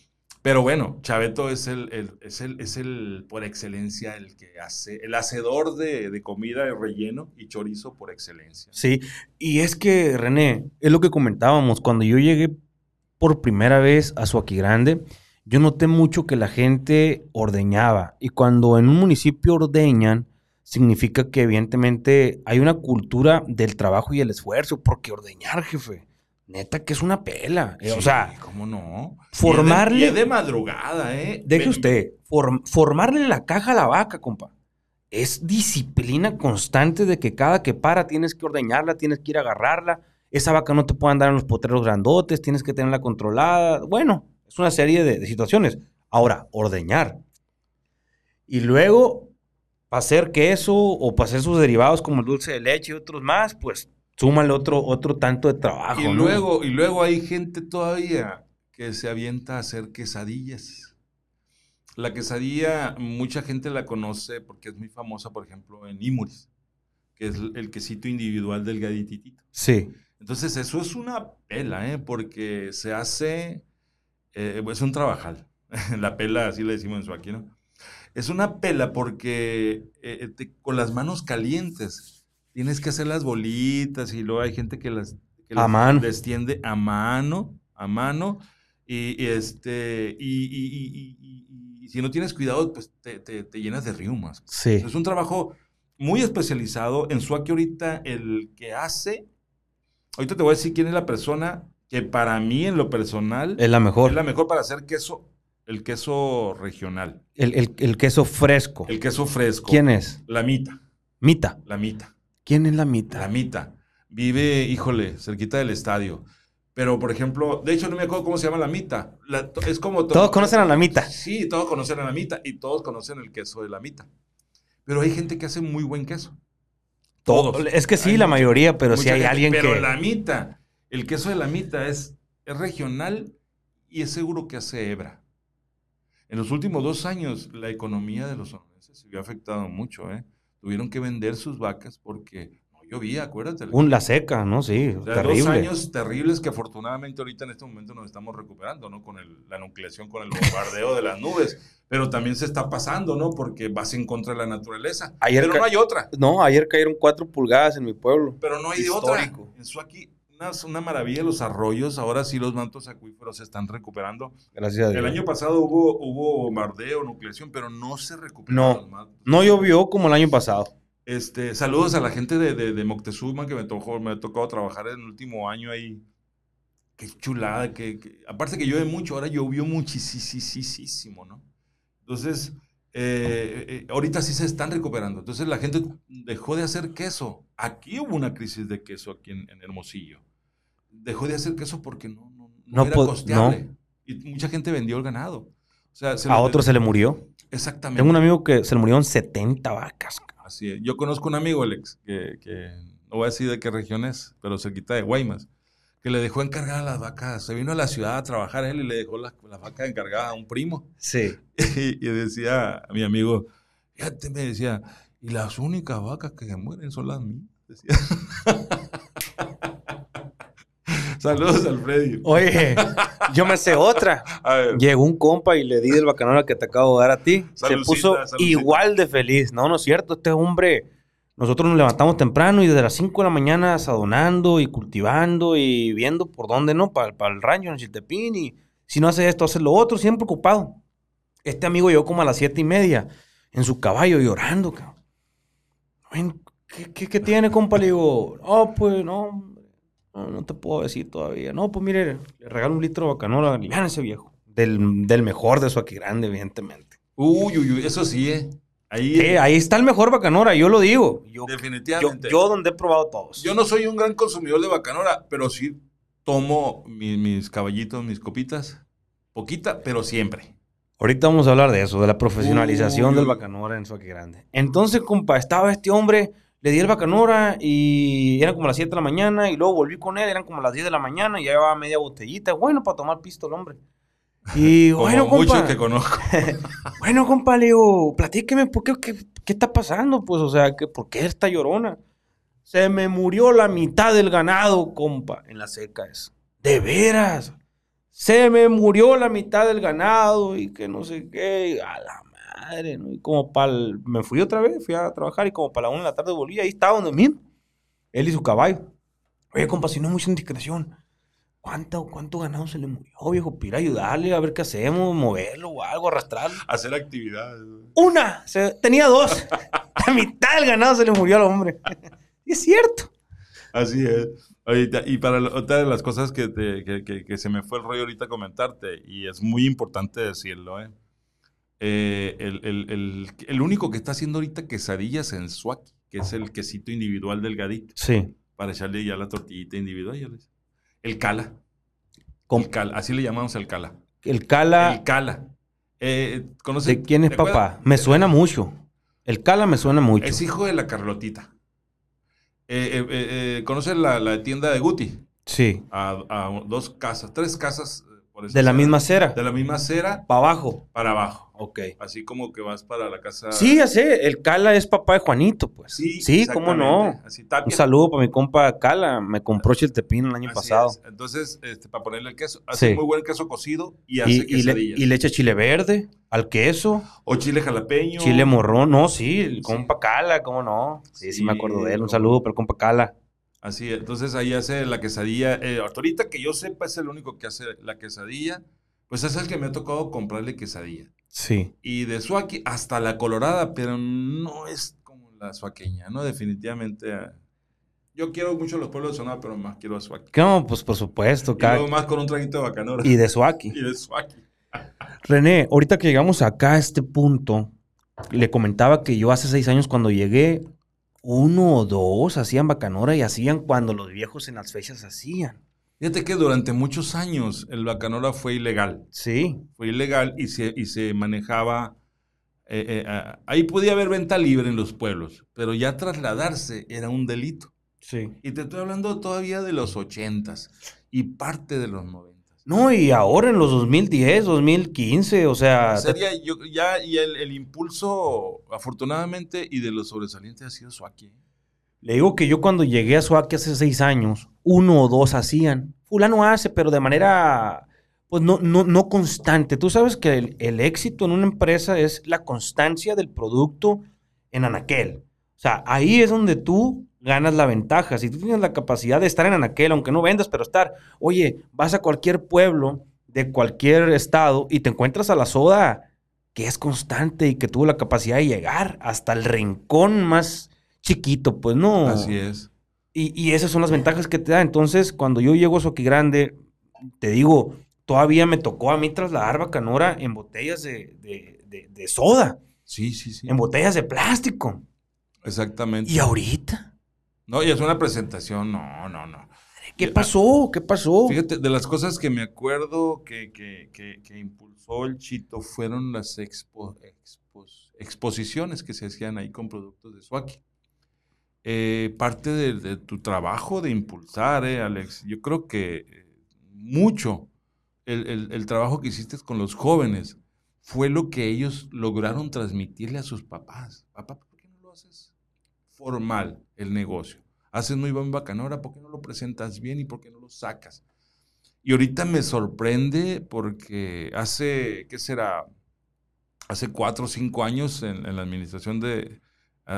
[SPEAKER 2] pero bueno, Chaveto es el, el- es el, es el, por excelencia, el que hace, el hacedor de, de comida de relleno y chorizo por excelencia.
[SPEAKER 1] Sí, y es que, René, es lo que comentábamos, cuando yo llegué por primera vez a Suaki Grande, yo noté mucho que la gente ordeñaba. Y cuando en un municipio ordeñan, significa que evidentemente hay una cultura del trabajo y el esfuerzo, porque ordeñar, jefe, neta que es una pela. O sea,
[SPEAKER 2] ¿cómo no?
[SPEAKER 1] formarle-
[SPEAKER 2] Y es de, y es de madrugada, ¿eh?
[SPEAKER 1] deje usted, form- formarle la caja a la vaca, compa. Es disciplina constante de que cada que para tienes que ordeñarla, tienes que ir a agarrarla. Esa vaca no te puede andar en los potreros grandotes, tienes que tenerla controlada. Bueno, es una serie de, de situaciones. Ahora, ordeñar. Y luego, para hacer queso o para hacer sus derivados como el dulce de leche y otros más, pues súmale otro, otro tanto de trabajo.
[SPEAKER 2] Y
[SPEAKER 1] ¿no?
[SPEAKER 2] luego, y luego hay gente todavía que se avienta a hacer quesadillas. La quesadilla, mucha gente la conoce porque es muy famosa, por ejemplo, en Imuris, que es el quesito individual del gadititito.
[SPEAKER 1] Sí.
[SPEAKER 2] Entonces, eso es una pela, ¿eh? Porque se hace, eh, es un trabajal. (laughs) la pela, así le decimos en su aquí, ¿no? Es una pela porque eh, te- con las manos calientes tienes que hacer las bolitas y luego hay gente que las, que
[SPEAKER 1] A
[SPEAKER 2] las
[SPEAKER 1] mano.
[SPEAKER 2] a mano, a mano. Y, y este, y, y- y- y- y- y si no tienes cuidado, pues te, te- te llenas de riumas.
[SPEAKER 1] Sí.
[SPEAKER 2] Es un trabajo muy especializado. En Suaki ahorita el que hace, ahorita te voy a decir quién es la persona que para mí en lo personal
[SPEAKER 1] Es la mejor.
[SPEAKER 2] es la mejor para hacer queso, el queso regional,
[SPEAKER 1] El, el- el queso fresco.
[SPEAKER 2] el queso fresco.
[SPEAKER 1] ¿Quién es?
[SPEAKER 2] La mita,
[SPEAKER 1] Mita.
[SPEAKER 2] la mita,
[SPEAKER 1] ¿Quién es la
[SPEAKER 2] la
[SPEAKER 1] Mita?
[SPEAKER 2] mita. Vive, híjole, cerquita del estadio. Pero, por ejemplo, de hecho no me acuerdo cómo se llama la mita. La- es como...
[SPEAKER 1] Todos conocen a la mita.
[SPEAKER 2] Sí, todos conocen a la mita y todos conocen el queso de la mita. Pero hay gente que hace muy buen queso. Todos.
[SPEAKER 1] Es que sí,
[SPEAKER 2] Hay
[SPEAKER 1] la
[SPEAKER 2] mucha-
[SPEAKER 1] mayoría, pero sí hay
[SPEAKER 2] gente,
[SPEAKER 1] alguien
[SPEAKER 2] pero
[SPEAKER 1] que...
[SPEAKER 2] la mita, el queso de la mita es, es regional y es seguro que hace hebra. En los últimos dos años, la economía de los sonorenses se vio afectado mucho. ¿eh? Tuvieron que vender sus vacas porque no llovía, acuérdate.
[SPEAKER 1] Un la seca, ¿no? Sí,
[SPEAKER 2] O sea,
[SPEAKER 1] terrible.
[SPEAKER 2] dos años terribles que afortunadamente ahorita en este momento nos estamos recuperando, ¿no? Con el- la nucleación, con el bombardeo de las nubes. Pero también se está pasando, ¿no? Porque vas en contra de la naturaleza.
[SPEAKER 1] Ayer
[SPEAKER 2] pero no hay otra.
[SPEAKER 1] No, ayer cayeron cuatro pulgadas en mi pueblo.
[SPEAKER 2] Pero no hay de
[SPEAKER 1] Histórico.
[SPEAKER 2] otra. En Suaki, una, una maravilla los arroyos. Ahora sí los mantos acuíferos se están recuperando.
[SPEAKER 1] Gracias a Dios.
[SPEAKER 2] El año pasado hubo, hubo bombardeo, nucleación, pero no se recuperaron
[SPEAKER 1] No.
[SPEAKER 2] los.
[SPEAKER 1] No llovió como el año pasado.
[SPEAKER 2] Este, saludos a la gente de, de, de Moctezuma que me tocó, me ha tocado trabajar en el último año ahí. Qué chulada, que, que- aparte que llueve mucho, ahora llovió muchísimo, ¿no? Entonces, eh, eh, ahorita sí se están recuperando. Entonces la gente dejó de hacer queso. Aquí hubo una crisis de queso aquí en, en Hermosillo. Dejó de hacer queso porque no, no, no
[SPEAKER 1] No
[SPEAKER 2] era costeable. Y mucha gente vendió el ganado. O sea, se
[SPEAKER 1] A
[SPEAKER 2] lo-
[SPEAKER 1] otro se le murió.
[SPEAKER 2] Exactamente.
[SPEAKER 1] Tengo un amigo que se le murieron 70 vacas.
[SPEAKER 2] Así es. Yo conozco un amigo, Alex, que, que no voy a decir de qué región es, pero cerquita de Guaymas, que le dejó encargadas las vacas. Se vino a la ciudad a trabajar él y le dejó las las vacas encargadas a un primo.
[SPEAKER 1] Sí. (laughs)
[SPEAKER 2] Y, y decía a mi amigo, fíjate, me decía, y las únicas vacas que se mueren son las mías. Decía. (laughs) Saludos al Freddy.
[SPEAKER 1] Oye, yo me sé otra. (laughs)
[SPEAKER 2] A ver,
[SPEAKER 1] Llegó un compa y le di del bacanora que te acabo de dar a ti.
[SPEAKER 2] Salucita,
[SPEAKER 1] se puso
[SPEAKER 2] salucita.
[SPEAKER 1] igual de feliz. No, no es cierto. Este hombre, nosotros nos levantamos temprano y desde las 5 de la mañana sadonando y cultivando y viendo por dónde, ¿no? Para el rancho en Chiltepín. Y si no hace esto, hace lo otro, siempre ocupado. Este amigo llegó como a las siete y media en su caballo llorando, cabrón. ¿Qué, qué, qué tiene, compa? Le digo, no, pues no, no, no te puedo decir todavía. No, pues mire, le regalo un litro de bacanora, ese viejo. Del, del mejor de su aquí grande, evidentemente.
[SPEAKER 2] uy, uy, uy, eso sí, ¿eh? Ahí,
[SPEAKER 1] Sí, ahí está el mejor bacanora, yo lo digo. Yo, yo,
[SPEAKER 2] definitivamente.
[SPEAKER 1] yo donde he probado todos.
[SPEAKER 2] Yo no soy un gran consumidor de bacanora, pero sí tomo mi- mis caballitos, mis copitas. Poquita, pero siempre.
[SPEAKER 1] Ahorita vamos a hablar de eso, de la profesionalización
[SPEAKER 2] Uy,
[SPEAKER 1] del bacanora en su aquí grande. Entonces, compa, estaba este hombre, le di el bacanora y eran como las 7 de la mañana y luego volví con él, eran como las 10 de la mañana y ya llevaba media botellita. Bueno, para tomar pisto el hombre. Y (laughs)
[SPEAKER 2] Como
[SPEAKER 1] bueno,
[SPEAKER 2] muchos
[SPEAKER 1] compa.
[SPEAKER 2] que conozco. (laughs)
[SPEAKER 1] Bueno, compa, le digo, platíqueme, ¿por qué, qué, qué está pasando? Pues, o sea, ¿qué, ¿por qué esta llorona? Se me murió la mitad del ganado, compa, en la seca es. ¿De veras? Se me murió la mitad del ganado y que no sé qué, a la madre, ¿no? Y como para me fui otra vez, fui a trabajar y como para la una de la tarde volví, ahí estaba donde mismo, él y su caballo. Oye, compa, si no es mucha indiscreción, ¿cuánto, ¿cuánto ganado se le murió, viejo? Pira ayudarle, a ver qué hacemos, moverlo o algo, arrastrarlo.
[SPEAKER 2] Hacer actividades.
[SPEAKER 1] Una, se- tenía dos. (laughs) La mitad del ganado se le murió al hombre. (laughs) Y es cierto.
[SPEAKER 2] Así es. Ahorita, y para otra de las cosas que, te- que, que- que se me fue el rollo ahorita comentarte, y es muy importante decirlo, ¿eh? Eh, el, el- el- el único que está haciendo ahorita quesadillas en Suaki, que es el quesito individual delgadito,
[SPEAKER 1] Sí.
[SPEAKER 2] para echarle ya la tortillita individual. El cala.
[SPEAKER 1] Con-
[SPEAKER 2] El cala. Así le llamamos el cala.
[SPEAKER 1] El cala,
[SPEAKER 2] El cala. Eh, ¿conoces-
[SPEAKER 1] ¿de quién es
[SPEAKER 2] acuerdas?
[SPEAKER 1] papá? Me suena mucho. El cala me suena mucho.
[SPEAKER 2] Es hijo de la Carlotita. Eh, eh, eh, eh, ¿Conoces la, la tienda de Guti?
[SPEAKER 1] Sí.
[SPEAKER 2] A, a dos casas, tres casas. por esa
[SPEAKER 1] De la
[SPEAKER 2] acera.
[SPEAKER 1] misma cera.
[SPEAKER 2] De la misma acera
[SPEAKER 1] Para abajo.
[SPEAKER 2] para abajo.
[SPEAKER 1] Ok.
[SPEAKER 2] Así como que vas para la casa.
[SPEAKER 1] Sí, ya sé. El cala es papá de Juanito, pues.
[SPEAKER 2] Sí,
[SPEAKER 1] Sí, cómo no.
[SPEAKER 2] Así.
[SPEAKER 1] Un saludo para mi compa Cala. Me compró chiltepín el año
[SPEAKER 2] Así
[SPEAKER 1] pasado.
[SPEAKER 2] es. Entonces, este, para ponerle el queso, hace
[SPEAKER 1] Sí.
[SPEAKER 2] muy buen queso cocido y hace
[SPEAKER 1] Y, y le,
[SPEAKER 2] quesadillas.
[SPEAKER 1] y le echa chile verde al queso,
[SPEAKER 2] O chile jalapeño.
[SPEAKER 1] chile morrón. No, sí, el
[SPEAKER 2] Sí.
[SPEAKER 1] compa Cala, ¿cómo no? Sí, sí, me acuerdo de él. Un saludo para el compa Cala.
[SPEAKER 2] Así, es. entonces ahí hace la quesadilla. Eh, hasta ahorita que yo sepa es el único que hace la quesadilla. Pues es el que me ha tocado comprarle quesadilla.
[SPEAKER 1] Sí.
[SPEAKER 2] Y de suaki hasta la colorada, pero no es como la suaqueña, ¿no? Definitivamente. eh, Yo quiero mucho los pueblos de Sonora, pero más quiero a suaki.
[SPEAKER 1] No, pues por supuesto.
[SPEAKER 2] Y
[SPEAKER 1] cada-
[SPEAKER 2] luego más con un traguito de bacanora.
[SPEAKER 1] Y de Suaki. (laughs)
[SPEAKER 2] Y de suaki.
[SPEAKER 1] René, ahorita que llegamos acá a este punto, le comentaba que yo hace seis años cuando llegué, uno o dos hacían bacanora y hacían cuando los viejos en las fechas hacían.
[SPEAKER 2] Fíjate que durante muchos años el bacanora fue ilegal.
[SPEAKER 1] Sí.
[SPEAKER 2] Fue ilegal y se, y se manejaba. eh, eh, ah, ahí podía haber venta libre en los pueblos, pero ya trasladarse era un delito.
[SPEAKER 1] Sí.
[SPEAKER 2] Y te estoy hablando todavía de los ochentas y parte de los noventas.
[SPEAKER 1] No, y ahora en los 2010, 2015, o sea,
[SPEAKER 2] Sería yo, ya, y el, el impulso, afortunadamente, y de los sobresalientes ha sido Suaki.
[SPEAKER 1] le digo que yo cuando llegué a Suaki hace seis años, uno o dos hacían. Fulano hace, pero de manera, pues no, no, no constante. Tú sabes que el, éxito en una empresa es la constancia del producto en Anaquel. O sea, ahí es donde tú ganas la ventaja. Si tú tienes la capacidad de estar en Anaquel, aunque no vendas, pero estar, oye, vas a cualquier pueblo de cualquier estado y te encuentras a la soda que es constante y que tuvo la capacidad de llegar hasta el rincón más chiquito, pues no.
[SPEAKER 2] Así es.
[SPEAKER 1] Y, y esas son las ventajas que te da. Entonces, cuando yo llego a Soqui Grande, te digo, todavía me tocó a mí trasladar bacanora en botellas de, de- de- de soda,
[SPEAKER 2] Sí, sí, sí.
[SPEAKER 1] en botellas de plástico.
[SPEAKER 2] Exactamente.
[SPEAKER 1] Y ahorita,
[SPEAKER 2] No, y es una presentación, no, no, no.
[SPEAKER 1] ¿qué pasó? ¿Qué pasó?
[SPEAKER 2] Fíjate, de las cosas que me acuerdo que, que- que- que impulsó el Chito fueron las expo- expos- exposiciones que se hacían ahí con productos de Suaki. Eh, parte de, tu trabajo de impulsar, eh, Alex, yo creo que eh, mucho el, el- trabajo que hiciste con los jóvenes fue lo que ellos lograron transmitirle a sus papás. Papá, ¿por qué no lo haces formal el negocio? Haces muy buen bacanora, ¿por qué no lo presentas bien y por qué no lo sacas? Y ahorita me sorprende porque hace, ¿qué será? Hace cuatro o cinco años en, la administración de,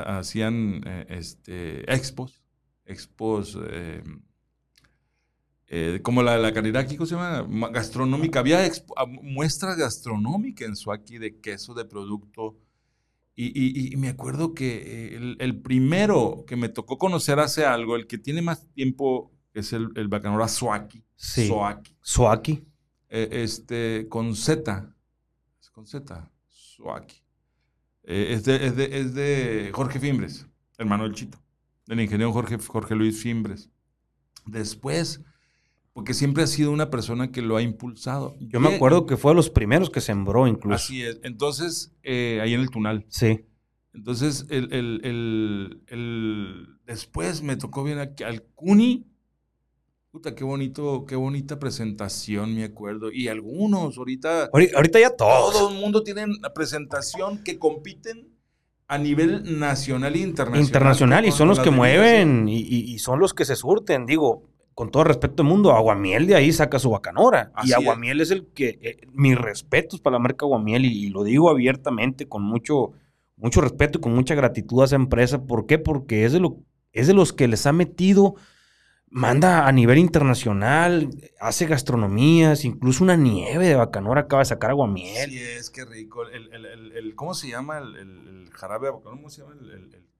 [SPEAKER 2] hacían eh, este, expos, expos eh, eh, como la de la Cariraki, ¿cómo se llama? Ma- Gastronómica. Había expo- ah, muestra gastronómica en Suaki de queso, de producto. Y, y- y me acuerdo que eh, el, el primero que me tocó conocer hace algo, el que tiene más tiempo, es el, el bacanora Suaki.
[SPEAKER 1] Sí.
[SPEAKER 2] Soaki. Eh, este, con Z. Es con Z. Suaki. Eh, es, de, es, de, es de Jorge Fimbres, hermano del Chito. Del ingeniero Jorge, Jorge Luis Fimbres. Después, porque siempre ha sido una persona que lo ha impulsado.
[SPEAKER 1] Yo me acuerdo que fue de los primeros que sembró incluso.
[SPEAKER 2] Así es. Entonces, eh, ahí en el Tunal.
[SPEAKER 1] Sí.
[SPEAKER 2] Entonces, el, el- el- después me tocó aquí al Cuni. Puta, qué bonito, qué bonita presentación, me acuerdo. Y algunos, ahorita,
[SPEAKER 1] Ahori- Ahorita ya todos.
[SPEAKER 2] todo el mundo tiene la presentación que compiten a nivel nacional e internacional.
[SPEAKER 1] internacional y son los que mueven y, son los que se surten. Digo, con todo respeto del mundo, Aguamiel de ahí saca su bacanora.
[SPEAKER 2] Así
[SPEAKER 1] y
[SPEAKER 2] es.
[SPEAKER 1] Aguamiel es. el que, eh, mis respetos para la marca Aguamiel y, y lo digo abiertamente con mucho, mucho respeto y con mucha gratitud a esa empresa. ¿Por qué? Porque es de, lo, es de los que les ha metido, manda a nivel internacional, hace gastronomías, incluso una nieve de bacanora acaba de sacar Aguamiel.
[SPEAKER 2] Sí, es que rico. El, el- el- el- ¿Cómo se llama el, jarabe de bacanora? ¿Cómo se llama?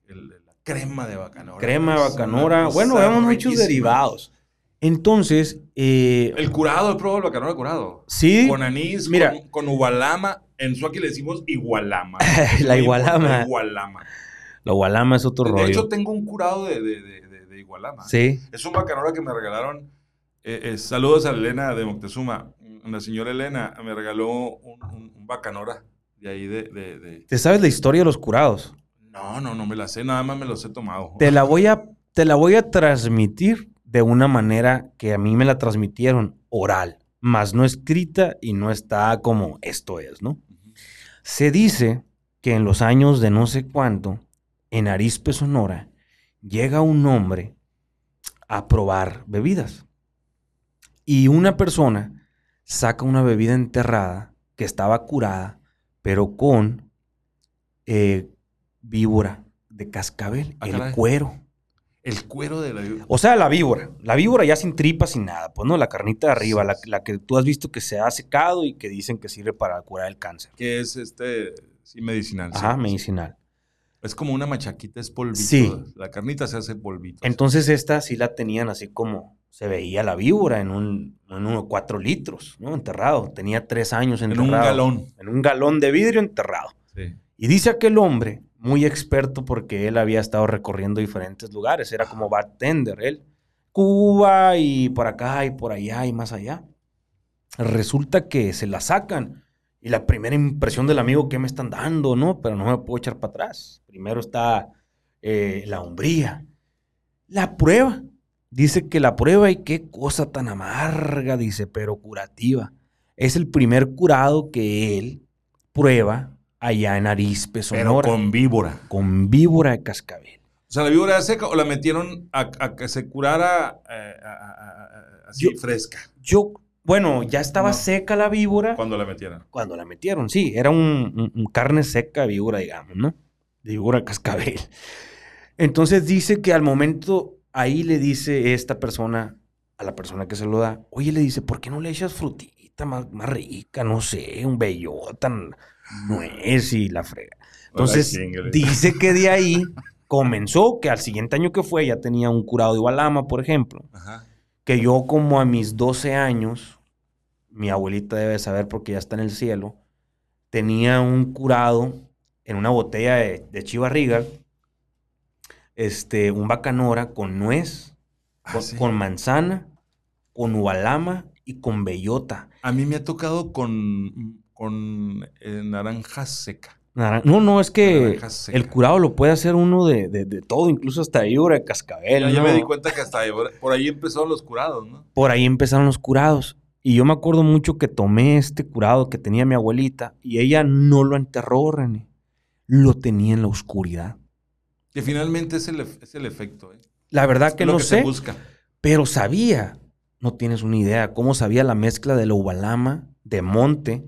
[SPEAKER 2] La crema de bacanora.
[SPEAKER 1] Crema de bacanora. Bueno, vemos muchos derivados. Entonces, eh,
[SPEAKER 2] El curado, he probado el bacanora curado.
[SPEAKER 1] sí,
[SPEAKER 2] Con anís,
[SPEAKER 1] Mira.
[SPEAKER 2] con, con ugualama. En Suaki le decimos igualama. (laughs)
[SPEAKER 1] La igualama.
[SPEAKER 2] importante, Igualama.
[SPEAKER 1] la gualama es otro
[SPEAKER 2] De
[SPEAKER 1] rollo.
[SPEAKER 2] hecho, tengo un curado de, de, de, de- de igualama.
[SPEAKER 1] sí.
[SPEAKER 2] Es un bacanora que me regalaron. eh, eh, saludos a Elena de Moctezuma. La señora Elena me regaló un, un- un bacanora de ahí de, de- de-
[SPEAKER 1] ¿Te sabes la historia de los curados?
[SPEAKER 2] No, no, no me la sé. Nada más me los he tomado.
[SPEAKER 1] Te la (laughs) voy a, te la voy a transmitir de una manera que a mí me la transmitieron oral, más no escrita y no está como esto es, ¿no? Se dice que en los años de no sé cuánto, en Arizpe, Sonora, llega un hombre a probar bebidas. Y una persona saca una bebida enterrada que estaba curada, pero con eh, víbora de cascabel,
[SPEAKER 2] Ah,
[SPEAKER 1] el
[SPEAKER 2] caray.
[SPEAKER 1] cuero.
[SPEAKER 2] El cuero de la.
[SPEAKER 1] O sea, la víbora. La víbora ya sin tripa, sin nada. Pues no, la carnita de arriba, la, la que tú has visto que se ha secado y que dicen que sirve para curar el cáncer.
[SPEAKER 2] Que es este. Sí, medicinal. sí.
[SPEAKER 1] Ajá, medicinal.
[SPEAKER 2] Es como una machaquita, es polvito.
[SPEAKER 1] Sí.
[SPEAKER 2] La carnita se hace polvito.
[SPEAKER 1] Entonces esta sí la tenían así como se veía la víbora en un, en unos cuatro litros, ¿no? Enterrado. Tenía tres años
[SPEAKER 2] en
[SPEAKER 1] enterrado.
[SPEAKER 2] un galón.
[SPEAKER 1] En un galón de vidrio enterrado.
[SPEAKER 2] Sí.
[SPEAKER 1] Y dice aquel hombre, muy experto porque él había estado recorriendo diferentes lugares, era como bartender él, Cuba y por acá y por allá y más allá. Resulta que se la sacan. Y la primera impresión del amigo, ¿qué me están dando? No, pero no me puedo echar para atrás. Primero está eh, la hombría. La prueba. Dice que la prueba y qué cosa tan amarga, dice, pero curativa. Es el primer curado que él prueba allá en Arispe, Sonora.
[SPEAKER 2] Pero con víbora.
[SPEAKER 1] Con víbora de cascabel.
[SPEAKER 2] O sea, ¿la víbora seca o la metieron a, que se curara eh, así fresca?
[SPEAKER 1] Yo, bueno, ya estaba seca la víbora.
[SPEAKER 2] Cuando la metieron.
[SPEAKER 1] Cuando la metieron, sí. Era un, carne seca de víbora, digamos, ¿no? De víbora cascabel. Entonces dice que al momento ahí le dice esta persona a la persona que se lo da, oye, le dice, ¿por qué no le echas frutita más, más rica? No sé, un bellota, nuez y la frega. Entonces, dice que de ahí comenzó, que al siguiente año que fue ya tenía un curado de Igualama, por ejemplo. Que yo como a mis 12 años, mi abuelita debe saber porque ya está en el cielo, tenía un curado en una botella de, de Chivarriga, este, un bacanora con nuez, ah, con, manzana, con ubalama y con bellota.
[SPEAKER 2] A mí me ha tocado con con eh, naranja seca.
[SPEAKER 1] No, no, es que el curado lo puede hacer uno de, todo, incluso hasta víbora de cascabel.
[SPEAKER 2] Ya, me di cuenta que hasta por ahí empezaron los curados, ¿no?
[SPEAKER 1] Por ahí empezaron los curados. Y yo me acuerdo mucho que tomé este curado que tenía mi abuelita y ella no lo enterró, René. Lo tenía en la oscuridad.
[SPEAKER 2] Que finalmente es el, es el efecto. ¿eh?
[SPEAKER 1] La verdad que no sé. Pero sabía, no tienes una idea, cómo sabía la mezcla de la ubalama, de monte,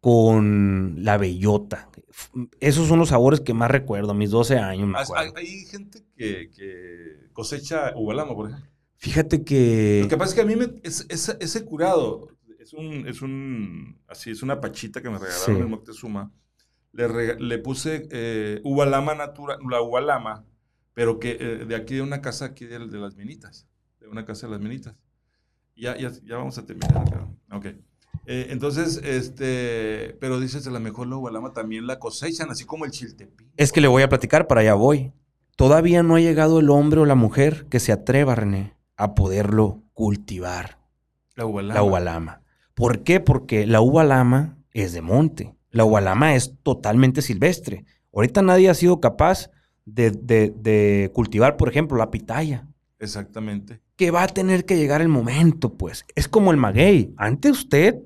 [SPEAKER 1] con la bellota. Esos son los sabores que más recuerdo, a mis 12 años.
[SPEAKER 2] Hay, gente que, cosecha ubalama, por ejemplo.
[SPEAKER 1] Fíjate que.
[SPEAKER 2] Lo que pasa es que a mí me, ese curado es un, es un. Así, es una pachita que me regalaron en Moctezuma. Le, le puse eh, ubalama natural, la ubalama, pero que eh, de aquí de una casa aquí de, de, las minitas. De una casa de las minitas. Ya, ya, ya vamos a terminar. Ok. Eh, entonces, este, pero dices, a lo mejor la Ubalama también la cosechan, así como el chiltepín.
[SPEAKER 1] Es que le voy a platicar, para allá voy. Todavía no ha llegado el hombre o la mujer que se atreva, René, a poderlo cultivar.
[SPEAKER 2] La Ubalama.
[SPEAKER 1] La Ubalama. ¿Por qué? Porque la Ubalama es de monte. La Ubalama es totalmente silvestre. Ahorita nadie ha sido capaz de, de cultivar, por ejemplo, la pitaya.
[SPEAKER 2] Exactamente.
[SPEAKER 1] Que va a tener que llegar el momento, pues. Es como el maguey. Antes usted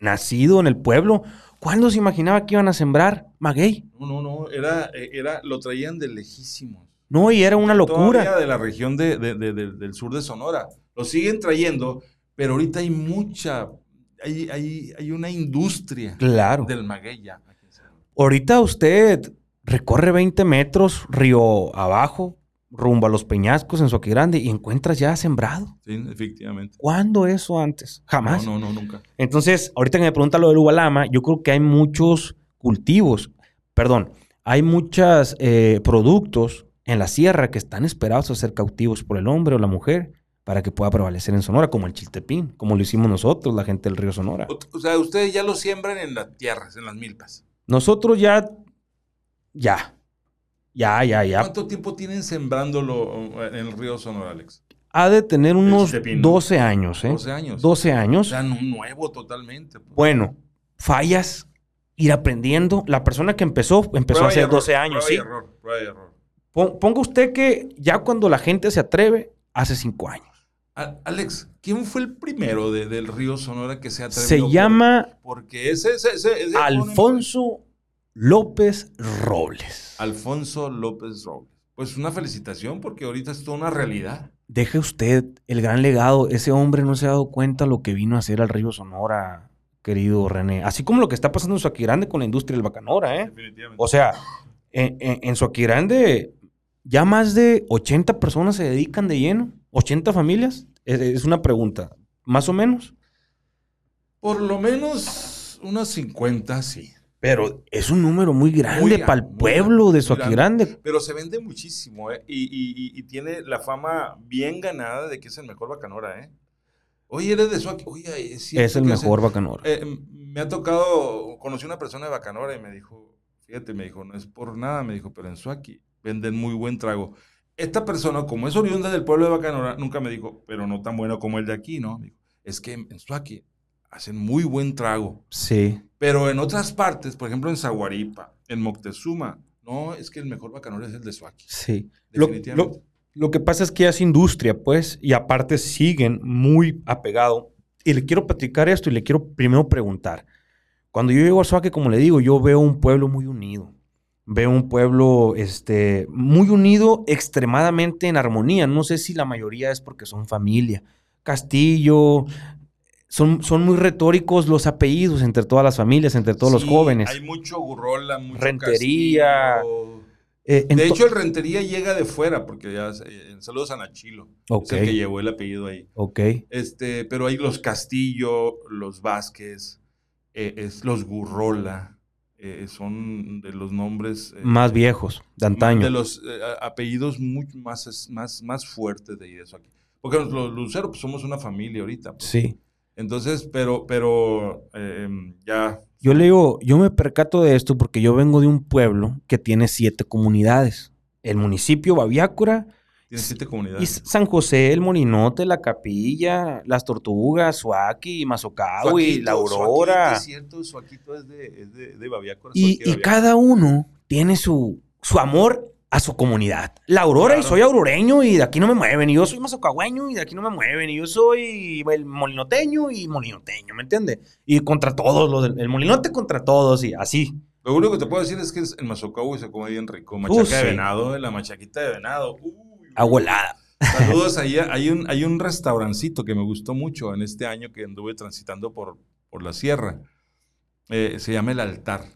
[SPEAKER 1] nacido en el pueblo, ¿cuándo se imaginaba que iban a sembrar maguey?
[SPEAKER 2] No, no, no, era, eh, era, lo traían de lejísimos.
[SPEAKER 1] No, y era una locura.
[SPEAKER 2] Todavía de la región de, del sur de Sonora. Lo siguen trayendo, pero ahorita hay mucha, hay, hay, hay una industria
[SPEAKER 1] claro.
[SPEAKER 2] del maguey ya.
[SPEAKER 1] Ahorita usted recorre 20 metros río abajo, rumbo a los peñascos en Grande y encuentras ya sembrado.
[SPEAKER 2] Sí, efectivamente.
[SPEAKER 1] ¿Cuándo eso antes? Jamás.
[SPEAKER 2] No, no, no, nunca.
[SPEAKER 1] Entonces, ahorita que me pregunta lo del Ubalama, yo creo que hay muchos cultivos, perdón, hay muchos eh, productos en la sierra que están esperados a ser cautivos por el hombre o la mujer para que pueda prevalecer en Sonora, como el chiltepín, como lo hicimos nosotros, la gente del río Sonora.
[SPEAKER 2] O, sea, ustedes ya lo siembran en las tierras, en las milpas.
[SPEAKER 1] Nosotros ya, ya, ya, ya, ya.
[SPEAKER 2] ¿Cuánto tiempo tienen sembrándolo en el río Sonora, Alex?
[SPEAKER 1] Ha de tener unos 12 años, ¿eh?
[SPEAKER 2] 12 años.
[SPEAKER 1] 12 años.
[SPEAKER 2] O sea, nuevo totalmente.
[SPEAKER 1] Pues. Bueno, fallas, ir aprendiendo. La persona que empezó, empezó hace 12 años,
[SPEAKER 2] prueba
[SPEAKER 1] ¿sí?
[SPEAKER 2] Y error, prueba y error.
[SPEAKER 1] Ponga usted que ya cuando la gente se atreve, hace 5 años.
[SPEAKER 2] Alex, ¿quién fue el primero del río Sonora que se atrevió?
[SPEAKER 1] Se llama...
[SPEAKER 2] Porque ese... ese,
[SPEAKER 1] Alfonso López Robles.
[SPEAKER 2] Alfonso López Robles. Pues una felicitación porque ahorita es toda una realidad.
[SPEAKER 1] Deje usted el gran legado. Ese hombre no se ha dado cuenta lo que vino a hacer al río Sonora, querido René. Así como lo que está pasando en Suaquirande con la industria del bacanora, ¿eh? Definitivamente. O sea, en, en, ya más de 80 personas se dedican de lleno. ¿80 familias? es una pregunta. ¿Más o menos?
[SPEAKER 2] Por lo menos unas 50, sí.
[SPEAKER 1] Pero es un número muy grande para el pueblo de Grande.
[SPEAKER 2] Pero se vende muchísimo, ¿eh? Y, tiene la fama bien ganada de que es el mejor bacanora, ¿eh? Oye, eres de Suaki. Oye,
[SPEAKER 1] es, es el mejor bacanora.
[SPEAKER 2] Eh, me ha tocado, conocí una persona de bacanora y me dijo, fíjate, me dijo, no es por nada, me dijo, pero en Suaki venden muy buen trago. esta persona, como es oriunda del pueblo de Bacanora, nunca me dijo, pero no tan bueno como el de aquí, ¿no? Dijo, es que en Suaki hacen muy buen trago.
[SPEAKER 1] Sí.
[SPEAKER 2] Pero en otras partes, por ejemplo en Zaguaripa, en Moctezuma, no, es que el mejor bacanora es el de Suaki.
[SPEAKER 1] Sí. Lo, lo, lo, que pasa es que es industria, pues, y aparte siguen muy apegado. Y le quiero platicar esto y le quiero primero preguntar. Cuando yo llego a Suaki, como le digo, yo veo un pueblo muy unido. Veo un pueblo este, muy unido, extremadamente en armonía. No sé si la mayoría es porque son familia. Castillo, son, son muy retóricos los apellidos entre todas las familias, entre todos los jóvenes.
[SPEAKER 2] Hay mucho gurrola, mucho
[SPEAKER 1] rentería.
[SPEAKER 2] Eh, de hecho, el rentería llega de fuera, porque ya en saludos a Nachilo, es el que llevó el apellido ahí.
[SPEAKER 1] Ok.
[SPEAKER 2] Este, pero hay los Castillo, los Vázquez, eh, es los Gurrola, eh, son de los nombres
[SPEAKER 1] más viejos, de antaño.
[SPEAKER 2] De los apellidos mucho más, más, más fuertes de eso aquí. Porque los Luceros pues, somos una familia ahorita. Pues.
[SPEAKER 1] Sí.
[SPEAKER 2] Entonces, pero, pero em, ya.
[SPEAKER 1] Yo le digo, yo me percato de esto porque yo vengo de un pueblo que tiene siete comunidades. El municipio Baviácora.
[SPEAKER 2] Tiene siete comunidades.
[SPEAKER 1] Y San José, el Molinote, la Capilla, las Tortugas, Suaki, Mazocahui, La Aurora.
[SPEAKER 2] es cierto, Suaquito es de, es de, Baviácora.
[SPEAKER 1] Y, y cada uno tiene su, su amor a su comunidad. La Aurora, y soy auroreño y de aquí no me mueven. Y yo soy mazocagüeño y de aquí no me mueven. Y yo soy el molinoteño y molinoteño, ¿me entiendes? Y contra todos, los del, el molinote contra todos y así.
[SPEAKER 2] Lo único que te puedo decir es que el mazocagüey se come bien rico. Machaca de venado, la machaquita de venado.
[SPEAKER 1] Abuelada.
[SPEAKER 2] Saludos, ahí hay un, hay un restaurancito que me gustó mucho en este año que anduve transitando por, por la sierra. Eh, se llama El Altar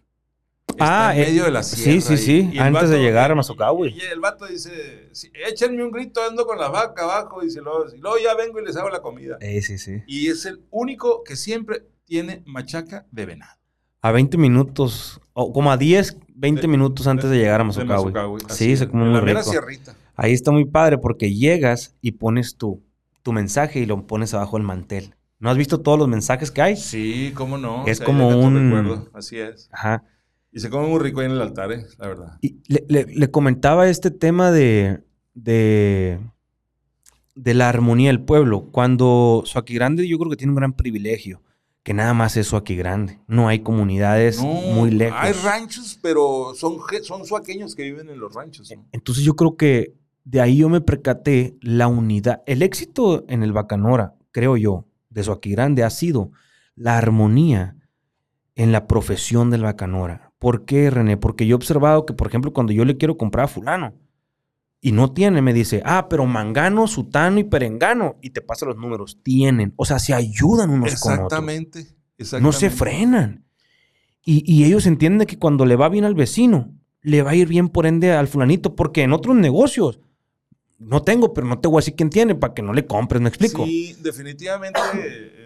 [SPEAKER 1] ah, en medio de la sierra. Sí, sí, sí, antes de llegar a Mazocahui.
[SPEAKER 2] Y el vato dice, échenme un grito, ando con la vaca abajo, dice, luego, y luego ya vengo y les hago la comida.
[SPEAKER 1] Sí, sí, sí.
[SPEAKER 2] Y es el único que siempre tiene machaca de venado.
[SPEAKER 1] A 20 minutos, o como a 10, 20 minutos antes de, llegar a Mazocahui. Sí, se come muy rico. Ahí está muy padre porque llegas y pones tu, tu mensaje y lo pones abajo del mantel. ¿No has visto todos los mensajes que hay?
[SPEAKER 2] Sí, cómo no.
[SPEAKER 1] Es como un...
[SPEAKER 2] Así es.
[SPEAKER 1] Ajá.
[SPEAKER 2] Y se come muy rico ahí en el altar, eh, la verdad.
[SPEAKER 1] Y le, comentaba este tema de, de, de, la armonía del pueblo. Cuando Grande yo creo que tiene un gran privilegio, que nada más es Grande. No hay comunidades muy lejos.
[SPEAKER 2] Hay ranchos, pero son, son suaqueños que viven en los ranchos.
[SPEAKER 1] Entonces yo creo que de ahí yo me percaté la unidad. El éxito en el Bacanora, creo yo, de Grande ha sido la armonía en la profesión del Bacanora ¿Por qué, René? Porque yo he observado que, por ejemplo, cuando yo le quiero comprar a fulano y no tiene, me dice, ah, pero mangano, sutano y perengano, y te pasa los números, tienen. O sea, se ayudan unos con otros.
[SPEAKER 2] Exactamente.
[SPEAKER 1] No se frenan. Y, ellos entienden que cuando le va bien al vecino, le va a ir bien por ende al fulanito, porque en otros negocios, no tengo, pero no te voy a decir quién tiene para que no le compres, ¿me explico?
[SPEAKER 2] Sí, definitivamente,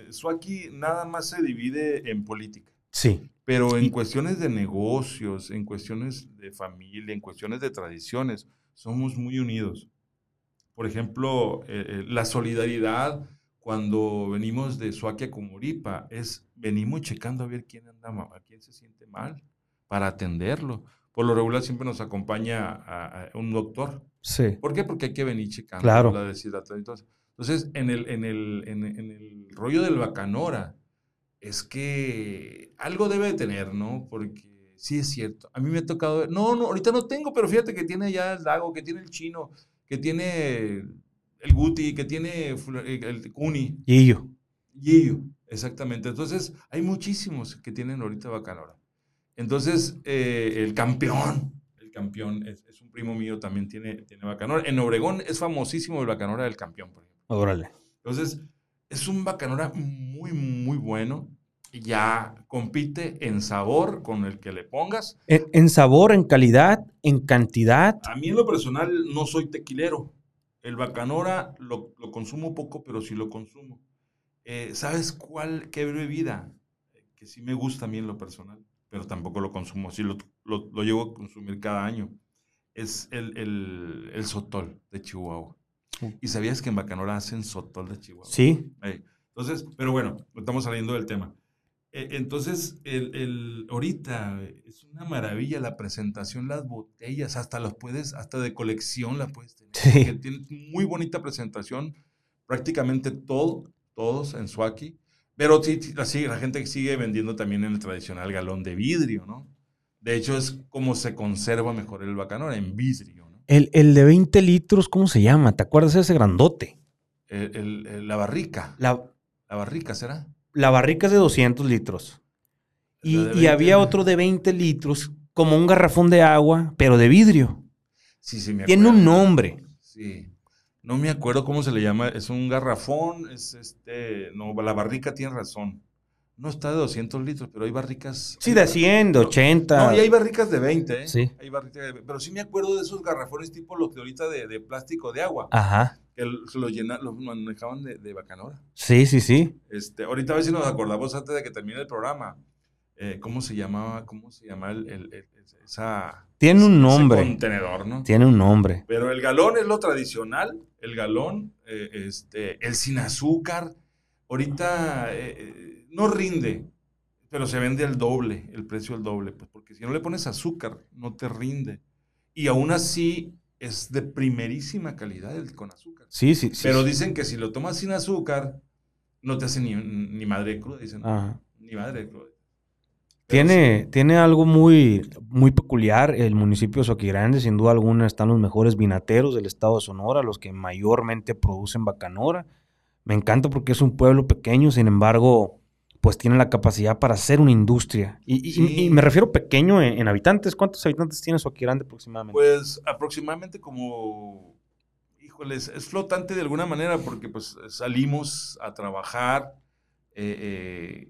[SPEAKER 2] eso aquí nada más se divide en política.
[SPEAKER 1] Sí.
[SPEAKER 2] Pero en cuestiones de negocios, en cuestiones de familia, en cuestiones de tradiciones, somos muy unidos. Por ejemplo, eh, eh, la solidaridad cuando venimos de Suaquia con Moripa es venimos checando a ver quién anda a quién se siente mal para atenderlo. Por lo regular siempre nos acompaña a, un doctor.
[SPEAKER 1] Sí.
[SPEAKER 2] ¿Por qué? Porque hay que venir checando
[SPEAKER 1] claro.
[SPEAKER 2] la deshidratación. Entonces, entonces en, el, en, el, en, en el rollo del bacanora, es que algo debe de tener, ¿no? Porque sí es cierto. A mí me ha tocado no, no, ahorita no tengo, pero fíjate que tiene ya el Dago, que tiene el Chino, que tiene el Guti, que tiene el Cuni.
[SPEAKER 1] Gillo.
[SPEAKER 2] Gillo, exactamente. Entonces, hay muchísimos que tienen ahorita Bacanora. Entonces, eh, el campeón, el campeón, es, un primo mío, también tiene, tiene Bacanora. En Obregón es famosísimo el Bacanora del campeón, por ejemplo.
[SPEAKER 1] Órale.
[SPEAKER 2] Entonces, es un Bacanora muy, muy bueno. Ya compite en sabor con el que le pongas.
[SPEAKER 1] En, sabor, en calidad, en cantidad.
[SPEAKER 2] A mí en lo personal no soy tequilero. El Bacanora lo, consumo poco, pero sí lo consumo. Eh, ¿Sabes cuál, qué bebida? Que sí me gusta a mí en lo personal, pero tampoco lo consumo. Sí lo, lo, llevo a consumir cada año. Es el, el, el sotol de Chihuahua. ¿Y sabías que en Bacanora hacen sotol de Chihuahua?
[SPEAKER 1] Sí.
[SPEAKER 2] Entonces, pero bueno, estamos saliendo del tema. Eh, entonces, el, el- ahorita es una maravilla la presentación, las botellas, hasta las puedes, hasta de colección la puedes tener.
[SPEAKER 1] Sí.
[SPEAKER 2] tiene muy bonita presentación, prácticamente todo, todos en Suaki. Pero sí, la, la gente sigue vendiendo también en el tradicional galón de vidrio, ¿no? De hecho, es como se conserva mejor el bacanora, en vidrio.
[SPEAKER 1] El, el de 20 litros, ¿cómo se llama? ¿Te acuerdas de ese grandote?
[SPEAKER 2] El- el- el- la barrica,
[SPEAKER 1] La,
[SPEAKER 2] la barrica, ¿será?
[SPEAKER 1] la barrica es de 200 litros. Y, y
[SPEAKER 2] 20,
[SPEAKER 1] había otro de 20 litros, como un garrafón de agua, pero de vidrio.
[SPEAKER 2] Sí, sí, me
[SPEAKER 1] Tiene
[SPEAKER 2] acuerdo.
[SPEAKER 1] un nombre.
[SPEAKER 2] Sí. No me acuerdo cómo se le llama. Es un garrafón. Es este. No, la barrica tiene razón. No está de 200 litros, pero hay barricas.
[SPEAKER 1] Sí,
[SPEAKER 2] hay
[SPEAKER 1] de
[SPEAKER 2] bar-
[SPEAKER 1] 100, de
[SPEAKER 2] No,
[SPEAKER 1] 80.
[SPEAKER 2] No, y hay barricas de 20, ¿eh?
[SPEAKER 1] Sí.
[SPEAKER 2] Hay barricas de- pero sí me acuerdo de esos garrafones tipo los de ahorita de, de plástico de agua.
[SPEAKER 1] Ajá.
[SPEAKER 2] Que los, manejaban de, de bacanora.
[SPEAKER 1] Sí, sí, sí.
[SPEAKER 2] Este, ahorita a ver si nos acordamos antes de que termine el programa. eh, ¿Cómo se llamaba? ¿Cómo se llama el, el- el- esa,
[SPEAKER 1] Tiene un
[SPEAKER 2] ese
[SPEAKER 1] nombre.
[SPEAKER 2] contenedor, ¿no?
[SPEAKER 1] Tiene un nombre.
[SPEAKER 2] Pero el galón es lo tradicional, el galón, eh, este, el sin azúcar, ahorita eh, no rinde, pero se vende al doble, el precio al doble, pues porque si no le pones azúcar, no te rinde. Y aún así es de primerísima calidad el con azúcar.
[SPEAKER 1] Sí, sí, sí.
[SPEAKER 2] pero
[SPEAKER 1] sí.
[SPEAKER 2] dicen que si lo tomas sin azúcar, no te hace ni, ni madre cruda, dicen.
[SPEAKER 1] Ajá.
[SPEAKER 2] Ni madre cruda.
[SPEAKER 1] Tiene, tiene algo muy, muy peculiar. El municipio de Soquigrande, sin duda alguna, están los mejores vinateros del estado de Sonora, los que mayormente producen bacanora. Me encanta porque es un pueblo pequeño, sin embargo, pues tiene la capacidad para hacer una industria. Y, y-
[SPEAKER 2] Sí.
[SPEAKER 1] y me refiero pequeño en, en habitantes. ¿Cuántos habitantes tiene Soquigrande aproximadamente?
[SPEAKER 2] Pues aproximadamente como, híjoles, es flotante de alguna manera porque pues salimos a trabajar eh, eh,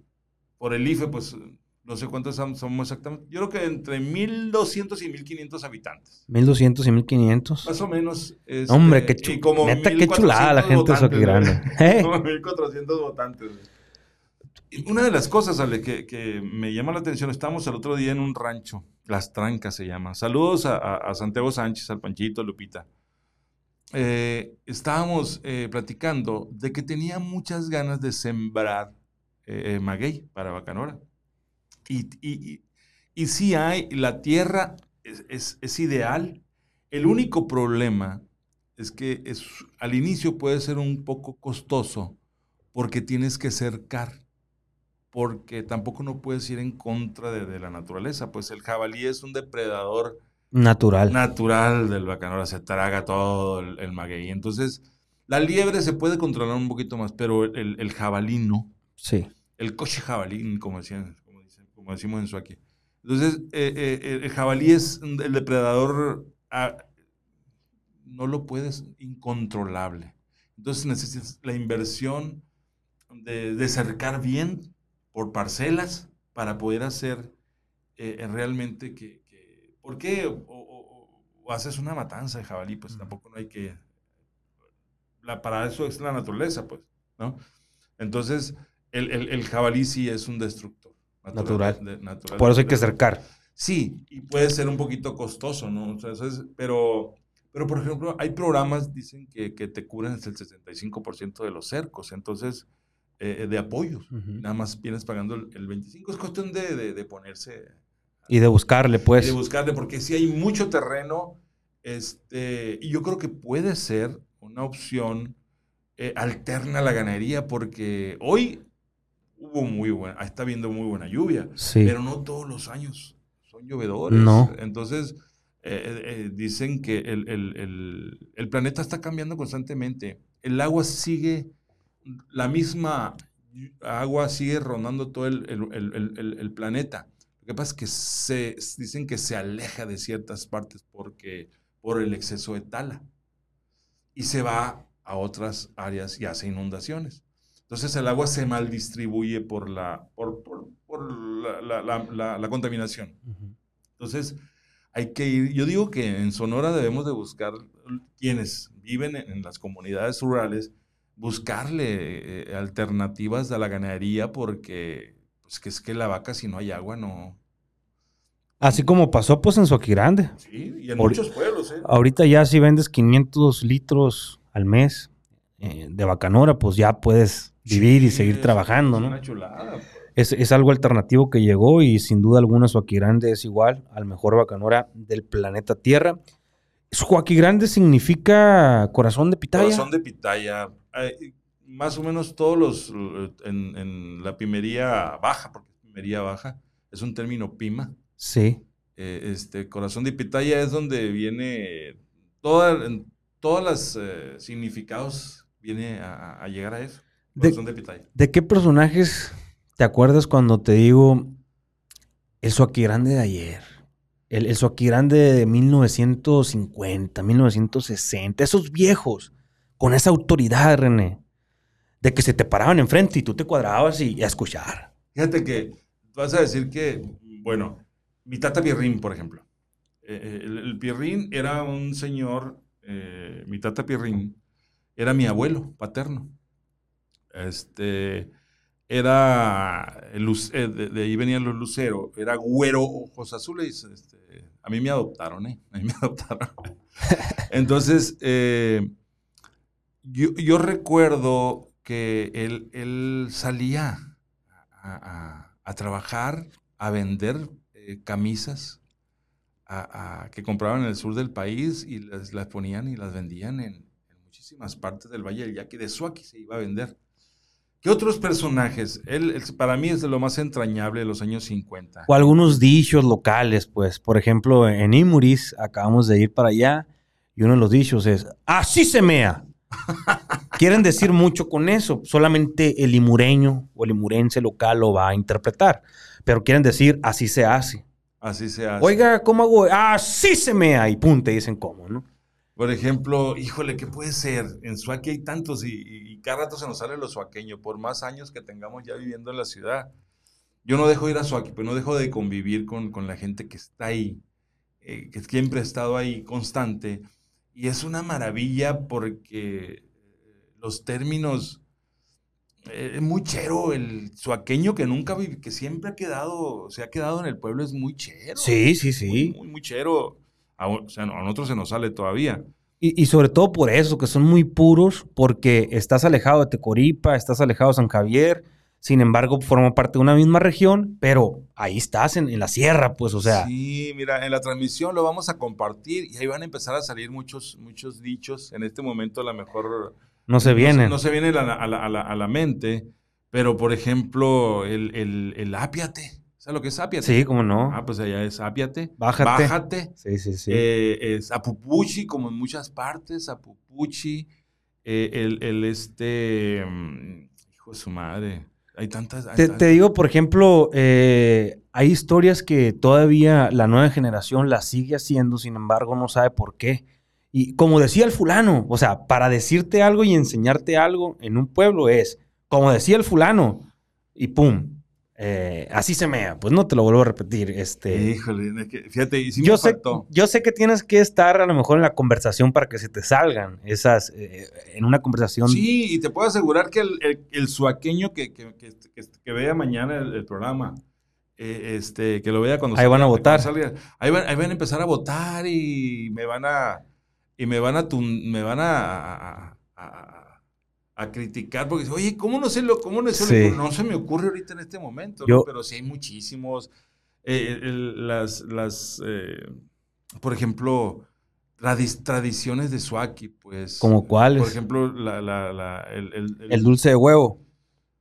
[SPEAKER 2] por el IFE, pues no sé cuántos som- somos exactamente. Yo creo que entre 1.200 y 1.500 habitantes.
[SPEAKER 1] 1200 y 1500.
[SPEAKER 2] Más o menos. este,
[SPEAKER 1] Hombre, qué,
[SPEAKER 2] y
[SPEAKER 1] chu-
[SPEAKER 2] como
[SPEAKER 1] neta, qué chulada la
[SPEAKER 2] 1,400
[SPEAKER 1] gente de.
[SPEAKER 2] ¿verdad?
[SPEAKER 1] ¿Eh?
[SPEAKER 2] Como 1.400 votantes. Una de las cosas, Ale, que, que me llama la atención, estamos el otro día en un rancho, Las Trancas se llama. Saludos a, a- a Santiago Sánchez, al Panchito, a Lupita. Eh, estábamos eh, platicando de que tenía muchas ganas de sembrar eh, eh, maguey para Bacanora. Y, y, y, y sí hay, la tierra es, es- es ideal. El único problema es que es, al inicio puede ser un poco costoso porque tienes que cercar, porque tampoco no puedes ir en contra de, de la naturaleza, pues el jabalí es un depredador
[SPEAKER 1] Natural.
[SPEAKER 2] natural del bacanora, se traga todo el, el maguey. Entonces, la liebre se puede controlar un poquito más, pero el, el jabalí no.
[SPEAKER 1] Sí.
[SPEAKER 2] El coche jabalí, como, decían, como, dicen- como decimos en Suaki. Entonces, eh, eh, el jabalí es el depredador, ah, no lo puedes, incontrolable. Entonces necesitas la inversión de, de cercar bien por parcelas para poder hacer eh, realmente que, que- ¿Por qué? O, o- o haces una matanza de jabalí, pues tampoco no hay que... La, para eso es la naturaleza, pues, ¿no? Entonces, el, el- el jabalí sí es un destructor.
[SPEAKER 1] Natural.
[SPEAKER 2] de- natural
[SPEAKER 1] Por eso hay que cercar.
[SPEAKER 2] Sí, y puede ser un poquito costoso, ¿no? Sea, eso es- pero, pero, por ejemplo, hay programas, dicen que, que te hasta el 65% de los cercos, entonces, eh, de apoyos.
[SPEAKER 1] Ujú.
[SPEAKER 2] Nada más vienes pagando el, el 25%. Es cuestión de, de- de ponerse
[SPEAKER 1] Y de buscarle,
[SPEAKER 2] y
[SPEAKER 1] pues.
[SPEAKER 2] de buscarle, porque sí hay mucho terreno, este, y yo creo que puede ser una opción eh, alterna a la ganadería, porque hoy hubo muy buena, está habiendo muy buena lluvia,
[SPEAKER 1] Sí.
[SPEAKER 2] pero no todos los años son llovedores.
[SPEAKER 1] No.
[SPEAKER 2] Entonces, eh, eh, eh, dicen que el, el- el- el planeta está cambiando constantemente. El agua sigue, la misma agua sigue rondando todo el, el- el- el- planeta. Lo que pasa es que se, dicen que se aleja de ciertas partes porque, por el exceso de tala. Y se va a otras áreas y hace inundaciones. Entonces el agua se mal distribuye por la, por, por- por la, la- la- contaminación. Entonces hay que ir, yo digo que en Sonora debemos de buscar quienes viven en, en las comunidades rurales, buscarle eh, alternativas a la ganadería porque pues que es que la vaca si no hay agua no...
[SPEAKER 1] Así como pasó pues en Soquirande.
[SPEAKER 2] Sí, y en muchos pueblos, ¿eh?
[SPEAKER 1] Ahorita ya si vendes 500 litros al mes eh, de bacanora, pues ya puedes vivir y seguir trabajando,
[SPEAKER 2] es
[SPEAKER 1] ¿no?
[SPEAKER 2] Una chulada. pues.
[SPEAKER 1] Es, es algo alternativo que llegó y sin duda alguna Suaki Grande es igual al mejor bacanora del planeta Tierra. Grande significa corazón de pitaya.
[SPEAKER 2] Corazón de pitaya. Más o menos todos los, eh, en, en la pimería baja, porque es pimería baja, es un término pima.
[SPEAKER 1] Sí.
[SPEAKER 2] Eh, este, corazón de pitaya es donde viene, toda, en todos los eh, significados viene a, a llegar a eso. Corazón de, pitaya.
[SPEAKER 1] ¿De qué personajes te acuerdas cuando te digo el Suaki Grande de ayer? El, el Suaki Grande de 1950, 1960, esos viejos, con esa autoridad, René, de que se te paraban enfrente y tú te cuadrabas y, a escuchar.
[SPEAKER 2] Fíjate que vas a decir que, bueno, mi tata Pierrín, por ejemplo. Eh, eh, el, el Pierrín era un señor, eh, mi tata Pierrín era mi abuelo paterno. Este, era, el de, de ahí venían los luceros, era güero ojos azules. Este, a mí me adoptaron, ¿eh? A mí me (laughs) adoptaron. Entonces, yo, yo recuerdo que él, él salía a, a- trabajar, a vender eh, camisas a- que compraban en el sur del país y las, las ponían y las vendían en, en muchísimas partes del Valle del Yaqui. De Suaki se iba a vender. ¿Qué otros personajes? Él, para mí es de lo más entrañable de los años 50.
[SPEAKER 1] O algunos dichos locales, pues. Por ejemplo, en Imuris acabamos de ir para allá y uno de los dichos es, así se mea. Quieren decir mucho con eso. Solamente el imureño o el imurense local lo va a interpretar. Pero quieren decir, así se hace.
[SPEAKER 2] Así se hace.
[SPEAKER 1] Oiga, ¿cómo hago? Así se mea. Y punte, dicen cómo, ¿no?
[SPEAKER 2] Por ejemplo, híjole, ¿qué puede ser? En Suaki hay tantos y, y- y cada rato se nos sale lo suaqueño, por más años que tengamos ya viviendo en la ciudad. Yo no dejo ir a Suaki, pero no dejo de convivir con, con la gente que está ahí, eh, que siempre ha estado ahí constante. Y es una maravilla porque eh, los términos, eh, es muy chero, el suaqueño que nunca vive, que siempre ha quedado, se ha quedado en el pueblo, es muy chero.
[SPEAKER 1] Sí, sí,
[SPEAKER 2] Muy,
[SPEAKER 1] sí.
[SPEAKER 2] muy, muy chero. A, o sea, a nosotros se nos sale todavía.
[SPEAKER 1] Y, y sobre todo por eso, que son muy puros, porque estás alejado de Tecoripa, estás alejado de San Javier, sin embargo, forma parte de una misma región, pero ahí estás en, en la sierra, pues, o sea,
[SPEAKER 2] Sí, mira, en la transmisión lo vamos a compartir y ahí van a empezar a salir muchos, muchos dichos. En este momento a lo mejor
[SPEAKER 1] no se vienen.
[SPEAKER 2] No, se viene a la, a la- a la- a la mente, pero por ejemplo, el, el, el ápiate. ¿Sabes lo que es ápiate?
[SPEAKER 1] Sí, cómo no.
[SPEAKER 2] Ah, pues allá es ápiate.
[SPEAKER 1] Bájate.
[SPEAKER 2] Bájate.
[SPEAKER 1] Sí, sí, sí.
[SPEAKER 2] Eh, es apupuchi, como en muchas partes, apupuchi. Eh, el, el este. mm, hijo de su madre. Hay tantas. hay
[SPEAKER 1] te,
[SPEAKER 2] tan-
[SPEAKER 1] te digo, por ejemplo, eh, hay historias que todavía la nueva generación las sigue haciendo, sin embargo, no sabe por qué. Y como decía el fulano, o sea, para decirte algo y enseñarte algo en un pueblo es, como decía el fulano, y pum, eh, así se mea. Pues no te lo vuelvo a repetir. Este,
[SPEAKER 2] Híjole, es que- fíjate, y me
[SPEAKER 1] yo, sé,
[SPEAKER 2] faltó.
[SPEAKER 1] yo sé que tienes que estar a lo mejor en la conversación para que se te salgan esas, eh, en una conversación.
[SPEAKER 2] Sí, y te puedo asegurar que el, el, el suaqueño que, que, que, vea mañana el, el programa, eh, este, que lo vea cuando
[SPEAKER 1] Ahí van a votar.
[SPEAKER 2] salga, ahí, van, ahí van a empezar a votar y me van a y me van a me van a, a, a- a criticar porque oye, ¿cómo no se lo cómo no se,
[SPEAKER 1] Sí.
[SPEAKER 2] ocurre? no se me ocurre ahorita en este momento,
[SPEAKER 1] Yo-
[SPEAKER 2] ¿no? pero sí hay muchísimos eh, el- las las eh, por ejemplo tradi- tradiciones de Suaki, pues
[SPEAKER 1] ¿Como cuáles?
[SPEAKER 2] por ejemplo, la, la- la- el, el- el-
[SPEAKER 1] El dulce de huevo.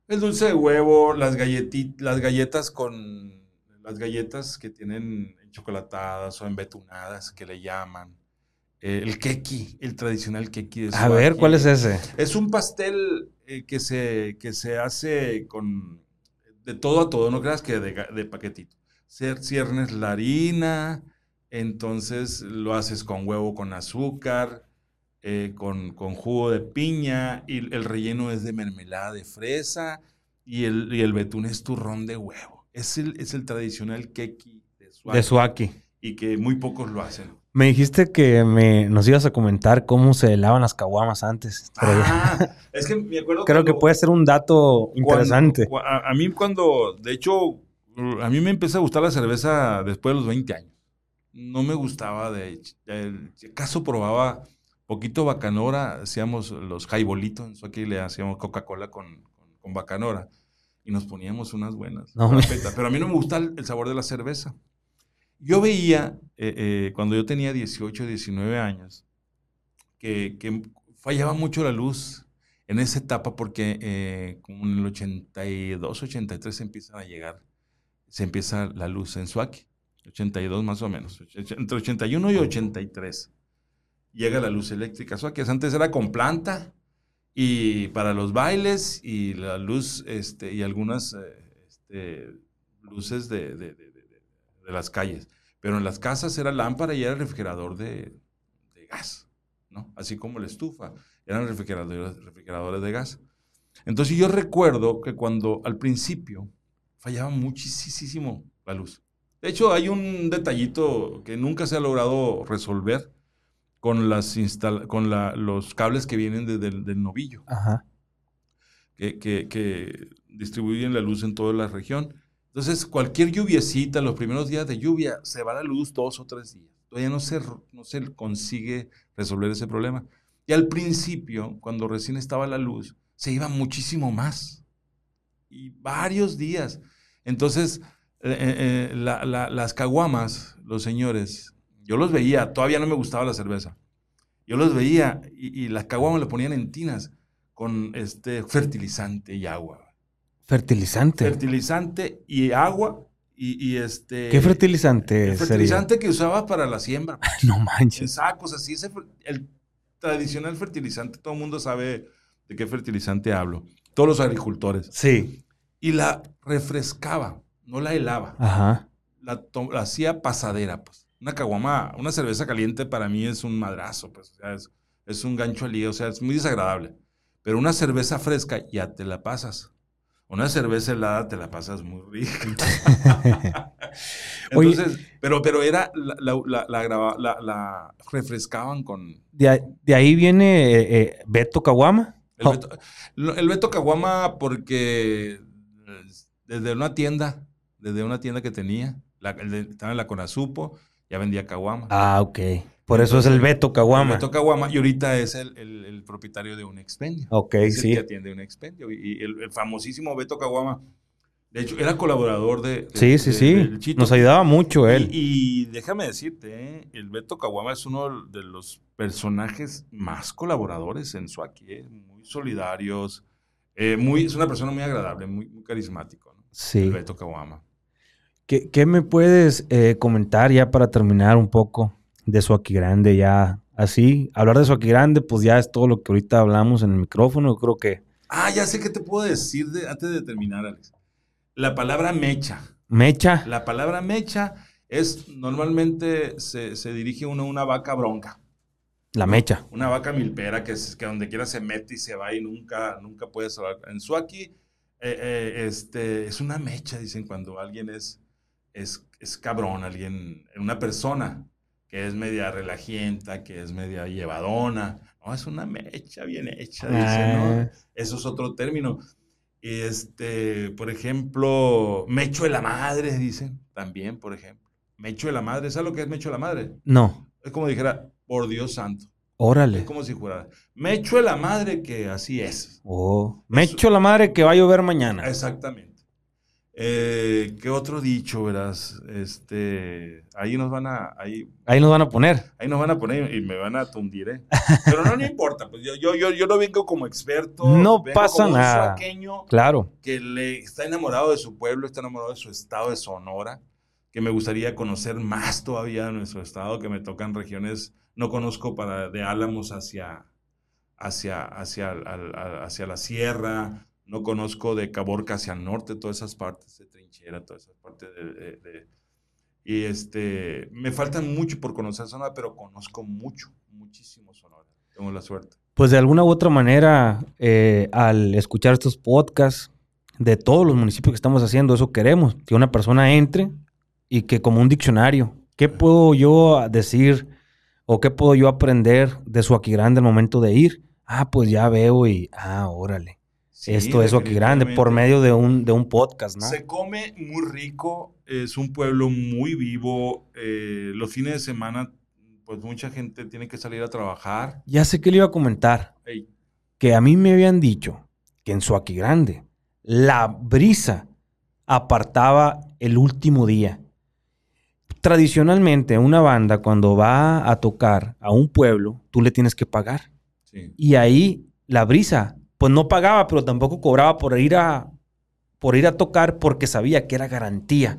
[SPEAKER 2] el dulce de huevo, las, galleti- las galletas con las galletas que tienen chocolatadas o embetunadas que le llaman. Eh, el keki, el tradicional keki de
[SPEAKER 1] A ver,
[SPEAKER 2] Suaki.
[SPEAKER 1] ¿cuál es ese?
[SPEAKER 2] Es un pastel eh, que, se, que se hace con de todo a todo, no creas que de, paquetito. Cier- Ciernes la harina, entonces lo haces con huevo con azúcar, eh, con, con jugo de piña, y el relleno es de mermelada de fresa, y el, y el betún es turrón de huevo. Es el, es el tradicional keki de Suaki,
[SPEAKER 1] De Suaki.
[SPEAKER 2] y que muy pocos lo hacen.
[SPEAKER 1] Me dijiste que me, nos ibas a comentar cómo se helaban las caguamas antes.
[SPEAKER 2] Ah, (laughs) es que me acuerdo
[SPEAKER 1] creo que puede ser un dato interesante.
[SPEAKER 2] Cuando- a, a mí cuando, de hecho, a mí me empezó a gustar la cerveza después de los 20 años. No me gustaba, de si acaso probaba poquito bacanora, hacíamos los highbolitos, eso aquí le hacíamos Coca-Cola con, con, con bacanora. y nos poníamos unas buenas.
[SPEAKER 1] No.
[SPEAKER 2] Pero a mí no me gusta el, el sabor de la cerveza. Yo veía, eh, eh, cuando yo tenía 18, 19 años, que, que fallaba mucho la luz en esa etapa porque eh, como en el 82, 83 se empiezan a llegar, se empieza la luz en Suaki, 82 más o menos, entre 81 y 83 llega la luz eléctrica. Suaki antes era con planta y para los bailes y la luz este, y algunas eh, este, luces de, de- de- de- las calles. Pero en las casas era lámpara y era refrigerador de, de gas, ¿no? Así como la estufa, eran refrigeradores, refrigeradores de gas. Entonces yo recuerdo que cuando al principio fallaba muchísimo la luz. De hecho, hay un detallito que nunca se ha logrado resolver con, las con la- los cables que vienen desde el del novillo
[SPEAKER 1] Ajá.
[SPEAKER 2] que, que- que distribuyen la luz en toda la región. Entonces, cualquier lluviecita, los primeros días de lluvia, se va la luz dos o tres días. Todavía no se, no se consigue resolver ese problema. Y al principio, cuando recién estaba la luz, se iba muchísimo más. Y varios días. Entonces, eh, eh, eh, la- la- las caguamas, los señores, yo los veía, todavía no me gustaba la cerveza. Yo los veía y, y las caguamas le ponían en tinas con este fertilizante y agua.
[SPEAKER 1] Fertilizante.
[SPEAKER 2] Fertilizante y agua y, y este...
[SPEAKER 1] ¿Qué fertilizante
[SPEAKER 2] El
[SPEAKER 1] sería?
[SPEAKER 2] fertilizante que usaba para la siembra. (laughs)
[SPEAKER 1] No
[SPEAKER 2] En
[SPEAKER 1] manches.
[SPEAKER 2] sacos, así. Ese, el tradicional fertilizante, todo el mundo sabe de qué fertilizante hablo. Todos los agricultores.
[SPEAKER 1] Sí.
[SPEAKER 2] Y la refrescaba, no la helaba.
[SPEAKER 1] Ajá.
[SPEAKER 2] La, hacía pasadera, pues. Una caguama, una cerveza caliente para mí es un madrazo, pues. O sea, es, es un gancho al o sea, es muy desagradable. Pero una cerveza fresca ya te la pasas. Una cerveza helada te la pasas muy rica. (laughs) (laughs)
[SPEAKER 1] Oye.
[SPEAKER 2] Entonces, pero, pero era, la, la, la, refrescaban con...
[SPEAKER 1] De, ahí- de ahí viene eh, eh, Beto Caguama.
[SPEAKER 2] El
[SPEAKER 1] Oh.
[SPEAKER 2] Beto, lo- el Beto Caguama porque desde una tienda, desde una tienda que tenía, estaba en la Conasupo, ya vendía Caguama.
[SPEAKER 1] Ah, ok. Por eso es el Beto Caguama.
[SPEAKER 2] El Beto Caguama y ahorita es el, el- el propietario de un expendio.
[SPEAKER 1] Ok,
[SPEAKER 2] es el
[SPEAKER 1] sí.
[SPEAKER 2] que atiende un expendio. Y, y el, el famosísimo Beto Caguama, de hecho, era colaborador de... de-
[SPEAKER 1] Sí, sí,
[SPEAKER 2] de-
[SPEAKER 1] sí.
[SPEAKER 2] Chito.
[SPEAKER 1] Nos ayudaba mucho él.
[SPEAKER 2] Y, y déjame decirte, ¿eh? el Beto Caguama es uno de los personajes más colaboradores en Suaki, ¿eh? muy solidarios, eh, muy, es una persona muy agradable, muy, muy carismático. ¿no?
[SPEAKER 1] Sí.
[SPEAKER 2] El Beto Caguama.
[SPEAKER 1] ¿Qué, qué me puedes eh, comentar ya para terminar un poco de su aquí grande ya así? Hablar de su aquí grande, pues ya es todo lo que ahorita hablamos en el micrófono. Yo creo que
[SPEAKER 2] Ah, ya sé qué te puedo decir de- antes de terminar, Alex. La palabra mecha.
[SPEAKER 1] mecha.
[SPEAKER 2] La palabra mecha es normalmente se, se dirige uno a una vaca bronca.
[SPEAKER 1] La mecha.
[SPEAKER 2] Una vaca milpera que, es, que donde quiera se mete y se va y nunca, nunca puede salvar. En Suaki, eh, eh, este, es una mecha, dicen, cuando alguien es, es, es cabrón, alguien, una persona que es media relajienta, que es media llevadona. No, es una mecha bien hecha, dicen, ¿no?
[SPEAKER 1] Ah,
[SPEAKER 2] Eso es otro término. Y Este, por ejemplo, mecho de la madre, dicen, también, por ejemplo. Mecho de la madre, ¿sabes lo que es mecho de la madre?
[SPEAKER 1] no.
[SPEAKER 2] Es como dijera, por Dios santo. Es
[SPEAKER 1] Órale.
[SPEAKER 2] como si jurara. Me echo de la madre que así es.
[SPEAKER 1] Oh. Me echo la madre que va a llover mañana.
[SPEAKER 2] Exactamente. Eh, ¿Qué otro dicho, verás? Este, ahí nos van a, ahí,
[SPEAKER 1] Ahí nos van a poner.
[SPEAKER 2] ahí nos van a poner y me van a tundir, ¿eh? Pero no, no (laughs) importa, pues yo, yo, yo, yo no vengo como experto.
[SPEAKER 1] No
[SPEAKER 2] vengo
[SPEAKER 1] pasa
[SPEAKER 2] como un
[SPEAKER 1] nada.
[SPEAKER 2] suaqueño
[SPEAKER 1] Claro.
[SPEAKER 2] que le está enamorado de su pueblo, está enamorado de su estado de Sonora, que me gustaría conocer más todavía de nuestro estado, que me tocan regiones, no conozco para de Álamos hacia, hacia, hacia, al- al- hacia la sierra, no conozco de Caborca hacia el norte, todas esas partes de trinchera, todas esas partes de... de- de- y este, me faltan mucho por conocer Sonora, pero conozco mucho, muchísimo Sonora. Tengo la suerte.
[SPEAKER 1] Pues de alguna u otra manera, eh, al escuchar estos podcasts de todos los municipios que estamos haciendo, eso queremos, que una persona entre y que como un diccionario, ¿qué puedo yo decir o qué puedo yo aprender de su aquí grande al momento de ir? Ah, pues ya veo y, ah, órale,
[SPEAKER 2] Sí,
[SPEAKER 1] esto es su aquí grande por medio de un, de un podcast, ¿no?
[SPEAKER 2] Se come muy rico, es un pueblo muy vivo. eh, los fines de semana, pues mucha gente tiene que salir a trabajar.
[SPEAKER 1] Ya sé que le iba a comentar,
[SPEAKER 2] Ey,
[SPEAKER 1] que a mí me habían dicho que en su aquí grande la brisa apartaba el último día. Tradicionalmente, una banda cuando va a tocar a un pueblo, tú le tienes que pagar.
[SPEAKER 2] Sí.
[SPEAKER 1] Y ahí la brisa, pues no pagaba, pero tampoco cobraba por ir a, por ir a tocar porque sabía que era garantía,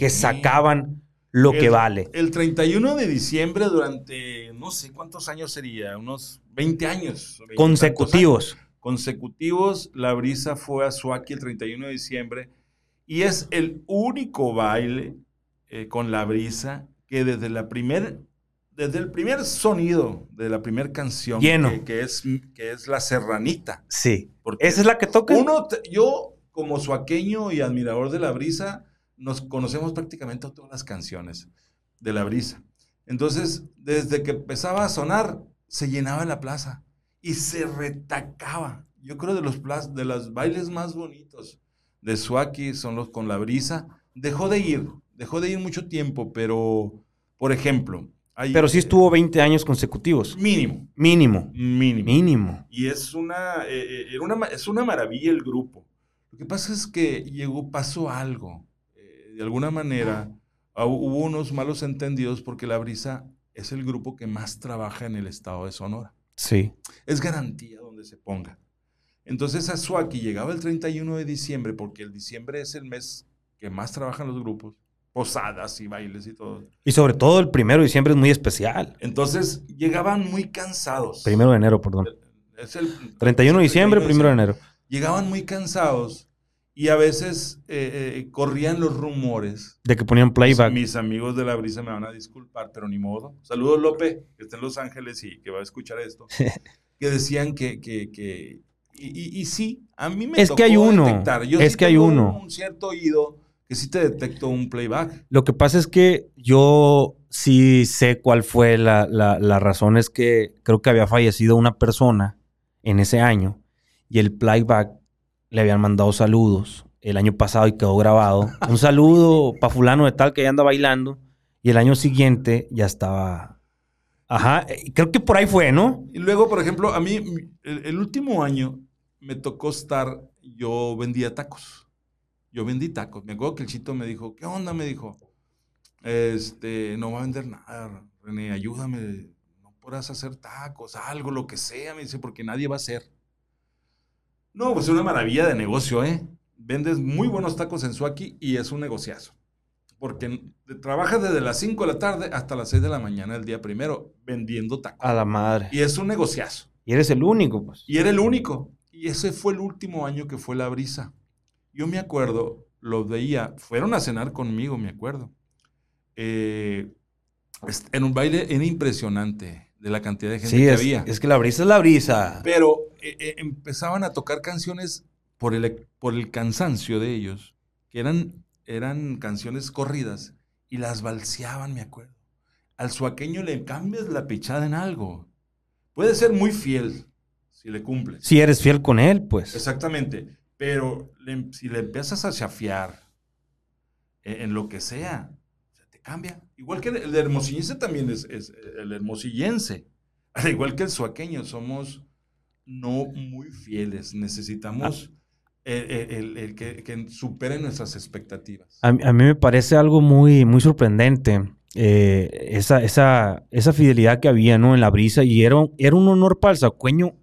[SPEAKER 1] que sacaban lo que vale.
[SPEAKER 2] El 31 de diciembre durante, no sé cuántos años sería, unos 20 años. 20 y tantos
[SPEAKER 1] Consecutivos.
[SPEAKER 2] años consecutivos, la brisa fue a Suaki el 31 de diciembre y es el único baile eh, con la brisa que desde la primer, desde el primer sonido de la primera canción
[SPEAKER 1] Lleno.
[SPEAKER 2] Que, que es, que es la serranita.
[SPEAKER 1] Sí.
[SPEAKER 2] Porque
[SPEAKER 1] ¿Esa es la que toca?
[SPEAKER 2] uno, yo como suaqueño y admirador de la brisa, nos conocemos prácticamente todas las canciones de la brisa. Entonces, desde que empezaba a sonar, se llenaba la plaza y se retacaba. Yo creo de los, de los bailes más bonitos de Suaki son los con la brisa. Dejó de ir, dejó de ir mucho tiempo, pero, por ejemplo,
[SPEAKER 1] Pero sí estuvo 20 años consecutivos.
[SPEAKER 2] mínimo,
[SPEAKER 1] Mínimo.
[SPEAKER 2] mínimo.
[SPEAKER 1] Mínimo.
[SPEAKER 2] Y es una, eh, eh, era una, ma- es una maravilla el grupo. Lo que pasa es que llegó, pasó algo. Eh, de alguna manera ah, hubo unos malos entendidos porque La Brisa es el grupo que más trabaja en el estado de Sonora.
[SPEAKER 1] Sí.
[SPEAKER 2] Es garantía donde se ponga. Entonces a Suaki llegaba el 31 de diciembre porque el diciembre es el mes que más trabajan los grupos. Posadas y bailes y todo.
[SPEAKER 1] Y sobre todo el primero de diciembre es muy especial.
[SPEAKER 2] Entonces llegaban muy cansados.
[SPEAKER 1] Primero de enero, perdón.
[SPEAKER 2] Es el
[SPEAKER 1] 31 de diciembre,
[SPEAKER 2] 31
[SPEAKER 1] primero de enero.
[SPEAKER 2] llegaban muy cansados y a veces eh, eh, corrían los rumores.
[SPEAKER 1] De que ponían playback.
[SPEAKER 2] Mis amigos de la brisa me van a disculpar, pero ni modo. Saludos, Lope, que está en Los Ángeles y que va a escuchar esto. (laughs) que decían que. que, que- y, y- y sí, a mí me
[SPEAKER 1] Es que hay
[SPEAKER 2] tocó
[SPEAKER 1] uno,
[SPEAKER 2] detectar. Yo
[SPEAKER 1] es
[SPEAKER 2] sí
[SPEAKER 1] que hay uno.
[SPEAKER 2] Un cierto oído que sí te detecto un playback.
[SPEAKER 1] Lo que pasa es que yo sí sé cuál fue la, la- la razón. Es que creo que había fallecido una persona en ese año y el playback le habían mandado saludos el año pasado y quedó grabado. Un (laughs) saludo para fulano de tal que ya anda bailando y el año siguiente ya estaba... Ajá, eh, creo que por ahí fue, ¿no?
[SPEAKER 2] Y luego, por ejemplo, a mí, el, el último año me tocó estar, yo vendía tacos. Yo vendí tacos. Me acuerdo que el chito me dijo, ¿qué onda? Me dijo, este, no va a vender nada, René, ayúdame. No podrás hacer tacos, algo, lo que sea. Me dice, porque nadie va a hacer. No, pues es una maravilla de negocio, ¿eh? Vendes muy buenos tacos en Suaki y es un negociazo. Porque trabajas desde las 5 de la tarde hasta las 6 de la mañana el día primero vendiendo tacos.
[SPEAKER 1] A la madre.
[SPEAKER 2] Y es un negociazo.
[SPEAKER 1] Y eres el único, pues.
[SPEAKER 2] Y era el único. Y ese fue el último año que fue la brisa. Yo me acuerdo, los veía, fueron a cenar conmigo, me acuerdo. Eh, en un baile era impresionante de la cantidad de gente
[SPEAKER 1] Sí,
[SPEAKER 2] que
[SPEAKER 1] es,
[SPEAKER 2] había.
[SPEAKER 1] es que la brisa es la brisa.
[SPEAKER 2] Pero eh, eh, empezaban a tocar canciones por el, por el cansancio de ellos, que eran, eran canciones corridas, y las balseaban, me acuerdo. Al suaqueño le cambias la pichada en algo. Puede ser muy fiel si le cumples.
[SPEAKER 1] Si eres fiel con él, pues.
[SPEAKER 2] Exactamente. Pero le- si le empiezas a chafiar en, en lo que sea, se te cambia. Igual que el, el hermosillense también es, es el hermosillense. (laughs) Al igual que el suaqueño, somos no muy fieles. Necesitamos el, el- el- el que, que supere nuestras expectativas.
[SPEAKER 1] A, mí- a mí me parece algo muy, muy sorprendente eh, esa, esa, esa fidelidad que había ¿no? en la brisa y era, era un honor para el sacueño,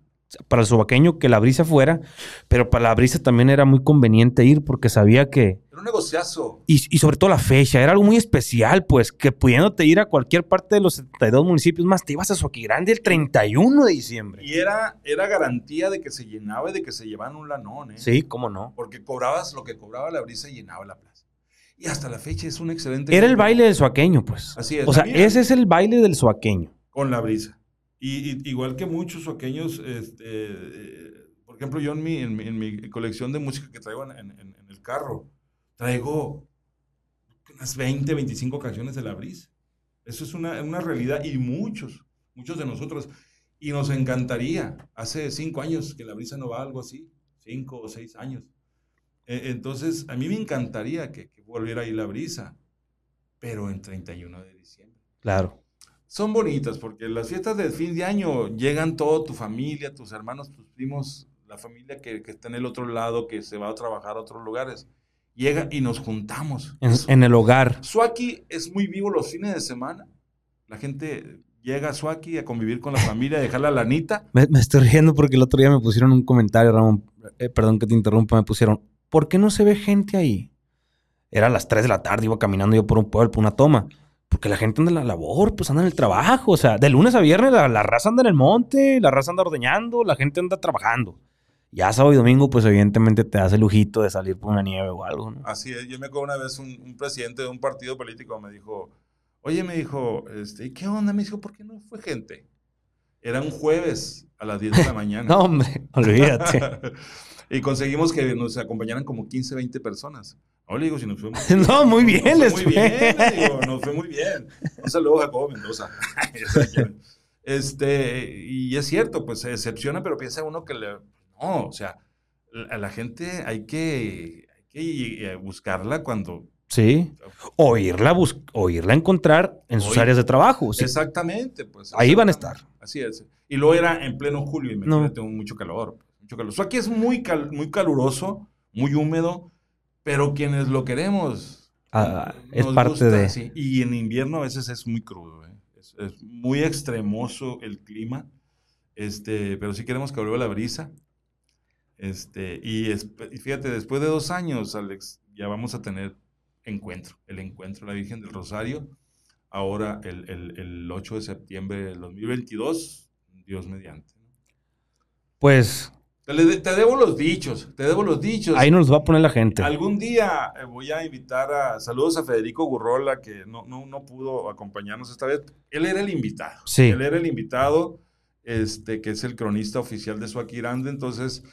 [SPEAKER 1] para el sobaqueño que la brisa fuera, pero para la brisa también era muy conveniente ir porque sabía que,
[SPEAKER 2] Era un negociazo.
[SPEAKER 1] y, y sobre todo la fecha, era algo muy especial, pues que pudiéndote ir a cualquier parte de los 72 municipios más, te ibas a Grande el 31 de diciembre.
[SPEAKER 2] Y era, era garantía de que se llenaba y de que se llevaban un lanón. ¿eh?
[SPEAKER 1] Sí, cómo no.
[SPEAKER 2] Porque cobrabas lo que cobraba la brisa y llenaba la plaza. Y hasta la fecha es un excelente.
[SPEAKER 1] Era el baile del soaqueño, pues.
[SPEAKER 2] Así es.
[SPEAKER 1] O sea, ese es el baile del soaqueño.
[SPEAKER 2] Con la brisa. Y, igual que muchos soqueños, este, eh, por ejemplo, yo en mi, en, mi, colección de música que traigo en, en- el carro, traigo unas 20, 25 canciones de la brisa. Eso es una, una realidad y muchos, muchos de nosotros. Y nos encantaría, hace cinco años que la brisa no va algo así, cinco o seis años. Eh, entonces, a mí me encantaría que, que volviera ahí la brisa, pero en 31 de diciembre.
[SPEAKER 1] Claro.
[SPEAKER 2] Son bonitas porque las fiestas de fin de año llegan todo, tu familia, tus hermanos, tus primos, la familia que, que está en el otro lado, que se va a trabajar a otros lugares. Llega y nos juntamos.
[SPEAKER 1] En, en el hogar.
[SPEAKER 2] Suaki es muy vivo los fines de semana. La gente llega a Suaki a convivir con la familia, a dejar la lanita.
[SPEAKER 1] Me, me estoy riendo porque el otro día me pusieron un comentario, Ramón. eh, perdón que te interrumpa, me pusieron, ¿por qué no se ve gente ahí? Era a las 3 de la tarde, iba caminando yo por un pueblo, por una toma. Porque la gente anda en la labor, pues anda en el trabajo. O sea, de lunes a viernes la, la raza anda en el monte, la raza anda ordeñando, la gente anda trabajando. Ya sábado y domingo, pues evidentemente te das el lujito de salir por una nieve o algo, ¿no?
[SPEAKER 2] Así es. Yo me acuerdo una vez un, un presidente de un partido político me dijo, oye, me dijo, este, ¿y qué onda? Me dijo, ¿por qué no fue gente? Era un jueves a las 10 de la (laughs) mañana.
[SPEAKER 1] No, hombre, olvídate. (laughs)
[SPEAKER 2] y conseguimos que nos acompañaran como 15, 20 personas. No, le digo, si nos fue muy (laughs)
[SPEAKER 1] No, muy bien,
[SPEAKER 2] nos
[SPEAKER 1] les
[SPEAKER 2] fue muy bien, le digo, nos fue muy bien. Un saludo a Jacobo Mendoza. (laughs) este, y es cierto, pues se decepciona, pero piensa uno que le, no, o sea, a la gente hay que, hay que eh, buscarla cuando...
[SPEAKER 1] Sí. O irla, bus- o irla a encontrar en sus
[SPEAKER 2] Oye,
[SPEAKER 1] áreas de trabajo. sí.
[SPEAKER 2] Exactamente, pues.
[SPEAKER 1] Ahí van a
[SPEAKER 2] exactamente. Así es. Y luego era en pleno julio y me
[SPEAKER 1] No.
[SPEAKER 2] tengo mucho calor. Mucho calor. aquí es muy, cal- muy caluroso, muy húmedo, pero quienes lo queremos.
[SPEAKER 1] Ah, es parte
[SPEAKER 2] gusta,
[SPEAKER 1] de-
[SPEAKER 2] sí. Y en invierno a veces es muy crudo, ¿eh? es, es muy extremoso el clima, este, pero sí queremos que vuelva la brisa. Este, y, es- y fíjate, después de dos años, Alex, ya vamos a tener encuentro, el encuentro de la Virgen del Rosario, ahora el, el- el 8 de septiembre del 2022, Dios mediante.
[SPEAKER 1] Pues
[SPEAKER 2] Te, le- te debo los dichos, te debo los dichos.
[SPEAKER 1] ahí nos los va a poner la gente.
[SPEAKER 2] Algún día eh, voy a invitar a. Saludos a Federico Gurrola, que no, no, no pudo acompañarnos esta vez. Él era el invitado.
[SPEAKER 1] Sí.
[SPEAKER 2] Él era el invitado, este, que es el cronista oficial de Suaki Grande. Entonces,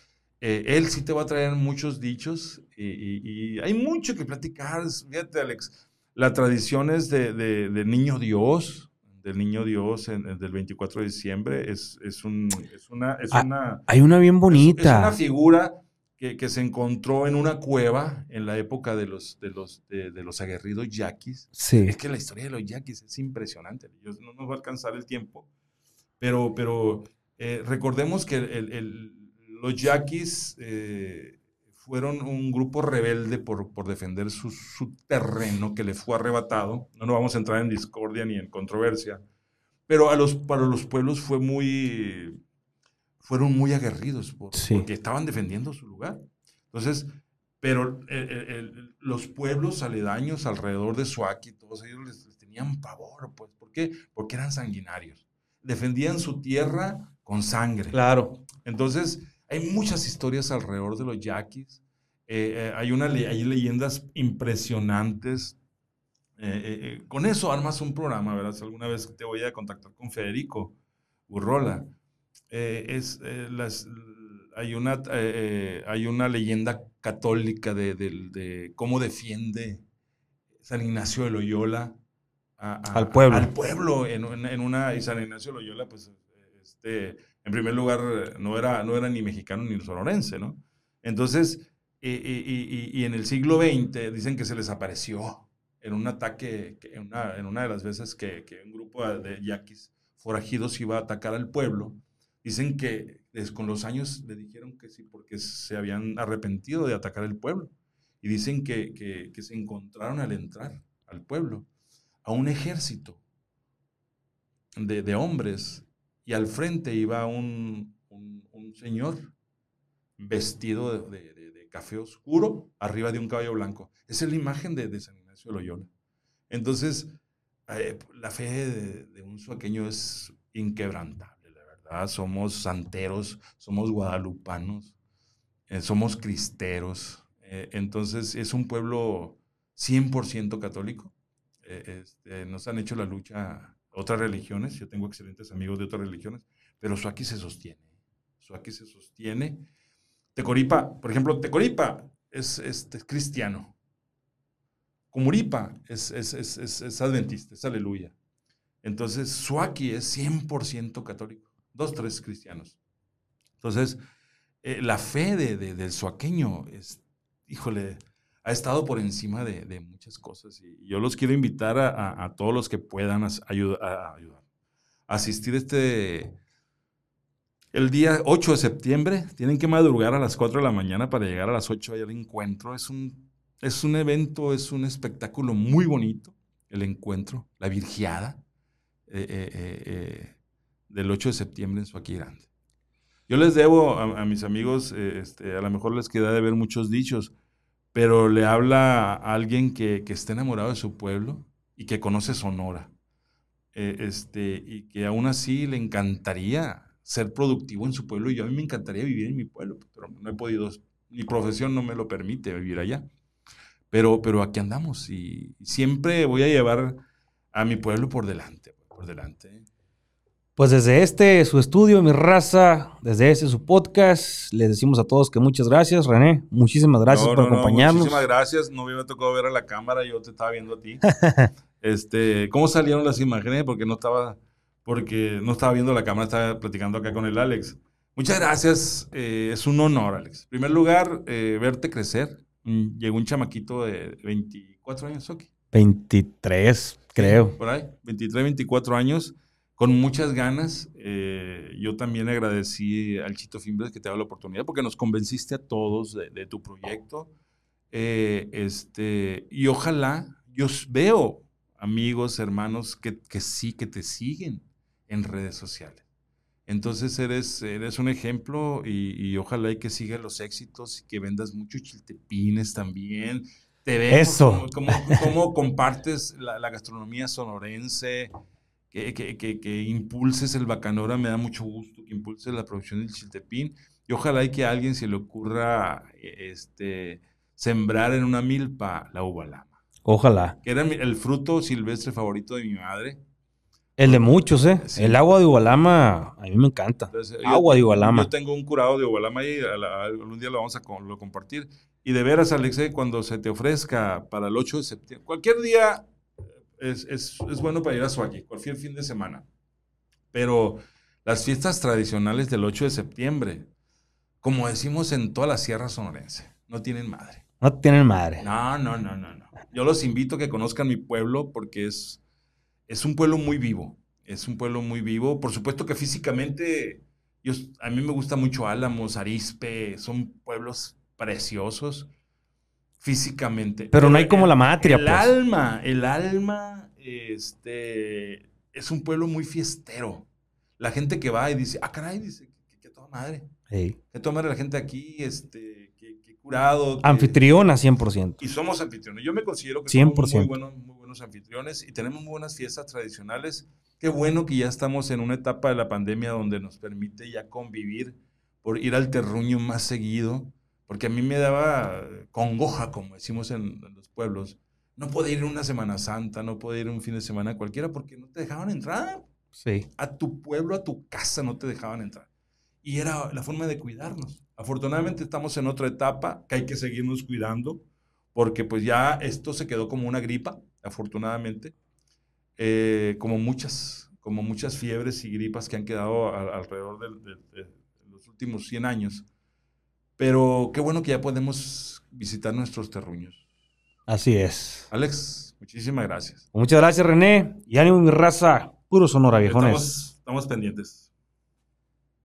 [SPEAKER 2] eh, él sí te va a traer muchos dichos y, y- y hay mucho que platicar. Fíjate, Alex, la tradición es de, de- del niño Dios, del niño Dios en- en- del 24 de diciembre. Es, es, un, es una. Es
[SPEAKER 1] Ah,
[SPEAKER 2] una
[SPEAKER 1] Hay una bien
[SPEAKER 2] es- Es,
[SPEAKER 1] bonita.
[SPEAKER 2] una figura que, que se encontró en una cueva en la época de los, de los, de, de los aguerridos yaquis.
[SPEAKER 1] Sí.
[SPEAKER 2] Es que la historia de los yaquis es impresionante. Yo- no nos va a alcanzar el tiempo. Pero, pero eh, recordemos que el- el- los yaquis eh, fueron un grupo rebelde por, por defender su, su terreno que le fue arrebatado. No nos vamos a entrar en discordia ni en controversia. Pero a los, para los pueblos fue muy, fueron muy aguerridos por-
[SPEAKER 1] Sí.
[SPEAKER 2] porque estaban defendiendo su lugar. Entonces, pero el- el- los pueblos aledaños alrededor de Suaki, todos ellos les, les tenían pavor, pues. ¿Por qué? Porque eran sanguinarios. Defendían su tierra con sangre.
[SPEAKER 1] Claro.
[SPEAKER 2] Entonces, hay muchas historias alrededor de los yaquis. Eh, eh, hay, una, hay leyendas impresionantes. Eh, con eso armas un programa, ¿verdad? Si alguna vez te voy a contactar con Federico Urrola. Es, las, hay, una, hay una leyenda católica de, de cómo defiende San Ignacio de Loyola a- a-
[SPEAKER 1] Al pueblo.
[SPEAKER 2] Al pueblo en, en- en una, y San Ignacio de Loyola, pues, este, en primer lugar, no era, no era ni mexicano ni sonorense, ¿no? Entonces, y, y- y- en el siglo XX dicen que se les apareció en un ataque, que- en una, en una de las veces que, que un grupo de yaquis forajidos iba a atacar al pueblo. Dicen que con los años le dijeron que sí, porque se habían arrepentido de atacar el pueblo. Y dicen que, que- que se encontraron al entrar al pueblo a un ejército de, de hombres y al frente iba un, un- un señor vestido de, de- de- café oscuro arriba de un caballo blanco. Esa es la imagen de, de San Ignacio de Loyola. Entonces, eh, la fe de, de un suaqueño es inquebrantable, la verdad. Somos santeros, somos guadalupanos, eh, somos cristeros. eh, entonces, es un pueblo 100% católico. Eh, este, nos han hecho la lucha otras religiones. Yo tengo excelentes amigos de otras religiones, pero Suaki se sostiene. Suaki se sostiene. Tecoripa, por ejemplo, Tecoripa es, es, es cristiano. Comuripa es, es, adventista, es aleluya. Entonces, Suaki es 100% católico. Dos, tres cristianos. Entonces, eh, la fe de- del suaqueño es, híjole, ha estado por encima de, muchas cosas. Y yo los quiero invitar a, todos los que puedan ayuda- a, ayudar. asistir este, El día 8 de septiembre tienen que madrugar a las 4 de la mañana para llegar a las 8 allá al encuentro. Es un, es un evento, es un espectáculo muy bonito, el encuentro, la virgiada eh, eh, eh, del 8 de septiembre en Suaquí Grande. Yo les debo a, mis amigos, este, a lo mejor les queda de ver muchos dichos, pero le habla a alguien que, está enamorado de su pueblo y que conoce Sonora. este, y que aún así le encantaría ser productivo en su pueblo y yo a mí me encantaría vivir en mi pueblo, pero no he podido, mi profesión no me lo permite vivir allá. Pero, pero aquí andamos y siempre voy a llevar a mi pueblo por delante, por delante.
[SPEAKER 1] Pues desde este, su estudio, mi raza, desde este, su podcast, les decimos a todos que muchas gracias, René. Muchísimas gracias por acompañarnos.
[SPEAKER 2] muchísimas gracias. No me tocó ver a la cámara, yo te estaba viendo a ti. (laughs) este, ¿Cómo salieron las imágenes? Porque no estaba porque no estaba viendo la cámara, estaba platicando acá con el Alex. Muchas gracias, eh, es un honor, Alex. En primer lugar, eh, verte crecer. Mm, llegó un chamaquito de 24 años, ¿ok?
[SPEAKER 1] 23, creo.
[SPEAKER 2] por ahí, 23, 24 años, con muchas ganas. Eh, yo también agradecí al Chito Fimbres que te dado la oportunidad porque nos convenciste a todos de, tu proyecto. este, y ojalá, yo veo amigos, hermanos que, que sí, que te siguen en redes sociales. Entonces eres, eres un ejemplo y, ojalá y que sigas los éxitos y que vendas muchos chiltepines también. Te vemos
[SPEAKER 1] Eso.
[SPEAKER 2] Cómo, compartes la, gastronomía sonorense, que, que, que, impulses el bacanora, me da mucho gusto que impulses la producción del chiltepín. Y ojalá y que a alguien se le ocurra este, sembrar en una milpa la uva
[SPEAKER 1] Ojalá.
[SPEAKER 2] Que era el fruto silvestre favorito de mi madre.
[SPEAKER 1] El de muchos, ¿eh? El agua de Igualama, a mí me encanta. agua de Igualama.
[SPEAKER 2] Yo tengo un curado de Igualama ahí, algún día lo vamos a compartir. Y de veras, Alexei, cuando se te ofrezca para el 8 de septiembre, cualquier día es, es, es bueno para ir a Suaki, cualquier fin de semana. Pero las fiestas tradicionales del 8 de septiembre, como decimos en toda la Sierra Sonorense, no tienen madre.
[SPEAKER 1] No tienen madre.
[SPEAKER 2] No, no, no, no, no. Yo los invito a que conozcan mi pueblo porque es es un pueblo muy vivo. Es un pueblo muy vivo. Por supuesto que físicamente, yo, a mí me gusta mucho Álamos, Arispe, son pueblos preciosos físicamente.
[SPEAKER 1] Pero, no hay como la matria,
[SPEAKER 2] el
[SPEAKER 1] pues.
[SPEAKER 2] alma, el alma, este, es un pueblo muy fiestero. La gente que va y dice, ah, caray, dice, que, toda madre. Que toda madre la gente aquí, este, que, curado.
[SPEAKER 1] Anfitriona 100%.
[SPEAKER 2] Y somos anfitriones. Yo me considero que somos muy buenos, anfitriones y tenemos muy buenas fiestas tradicionales. Qué bueno que ya estamos en una etapa de la pandemia donde nos permite ya convivir por ir al terruño más seguido, porque a mí me daba congoja, como decimos en, los pueblos, no poder ir una Semana Santa, no poder ir un fin de semana cualquiera porque no te dejaban entrar.
[SPEAKER 1] Sí.
[SPEAKER 2] A tu pueblo, a tu casa no te dejaban entrar. Y era la forma de cuidarnos. Afortunadamente estamos en otra etapa que hay que seguirnos cuidando porque pues ya esto se quedó como una gripa afortunadamente, eh, como, muchas, como muchas fiebres y gripas que han quedado alrededor de, los últimos 100 años. Pero qué bueno que ya podemos visitar nuestros terruños.
[SPEAKER 1] Así es.
[SPEAKER 2] Alex, muchísimas gracias.
[SPEAKER 1] Muchas gracias, René. Y ánimo, mi raza. Puro Sonora, viejones.
[SPEAKER 2] estamos pendientes.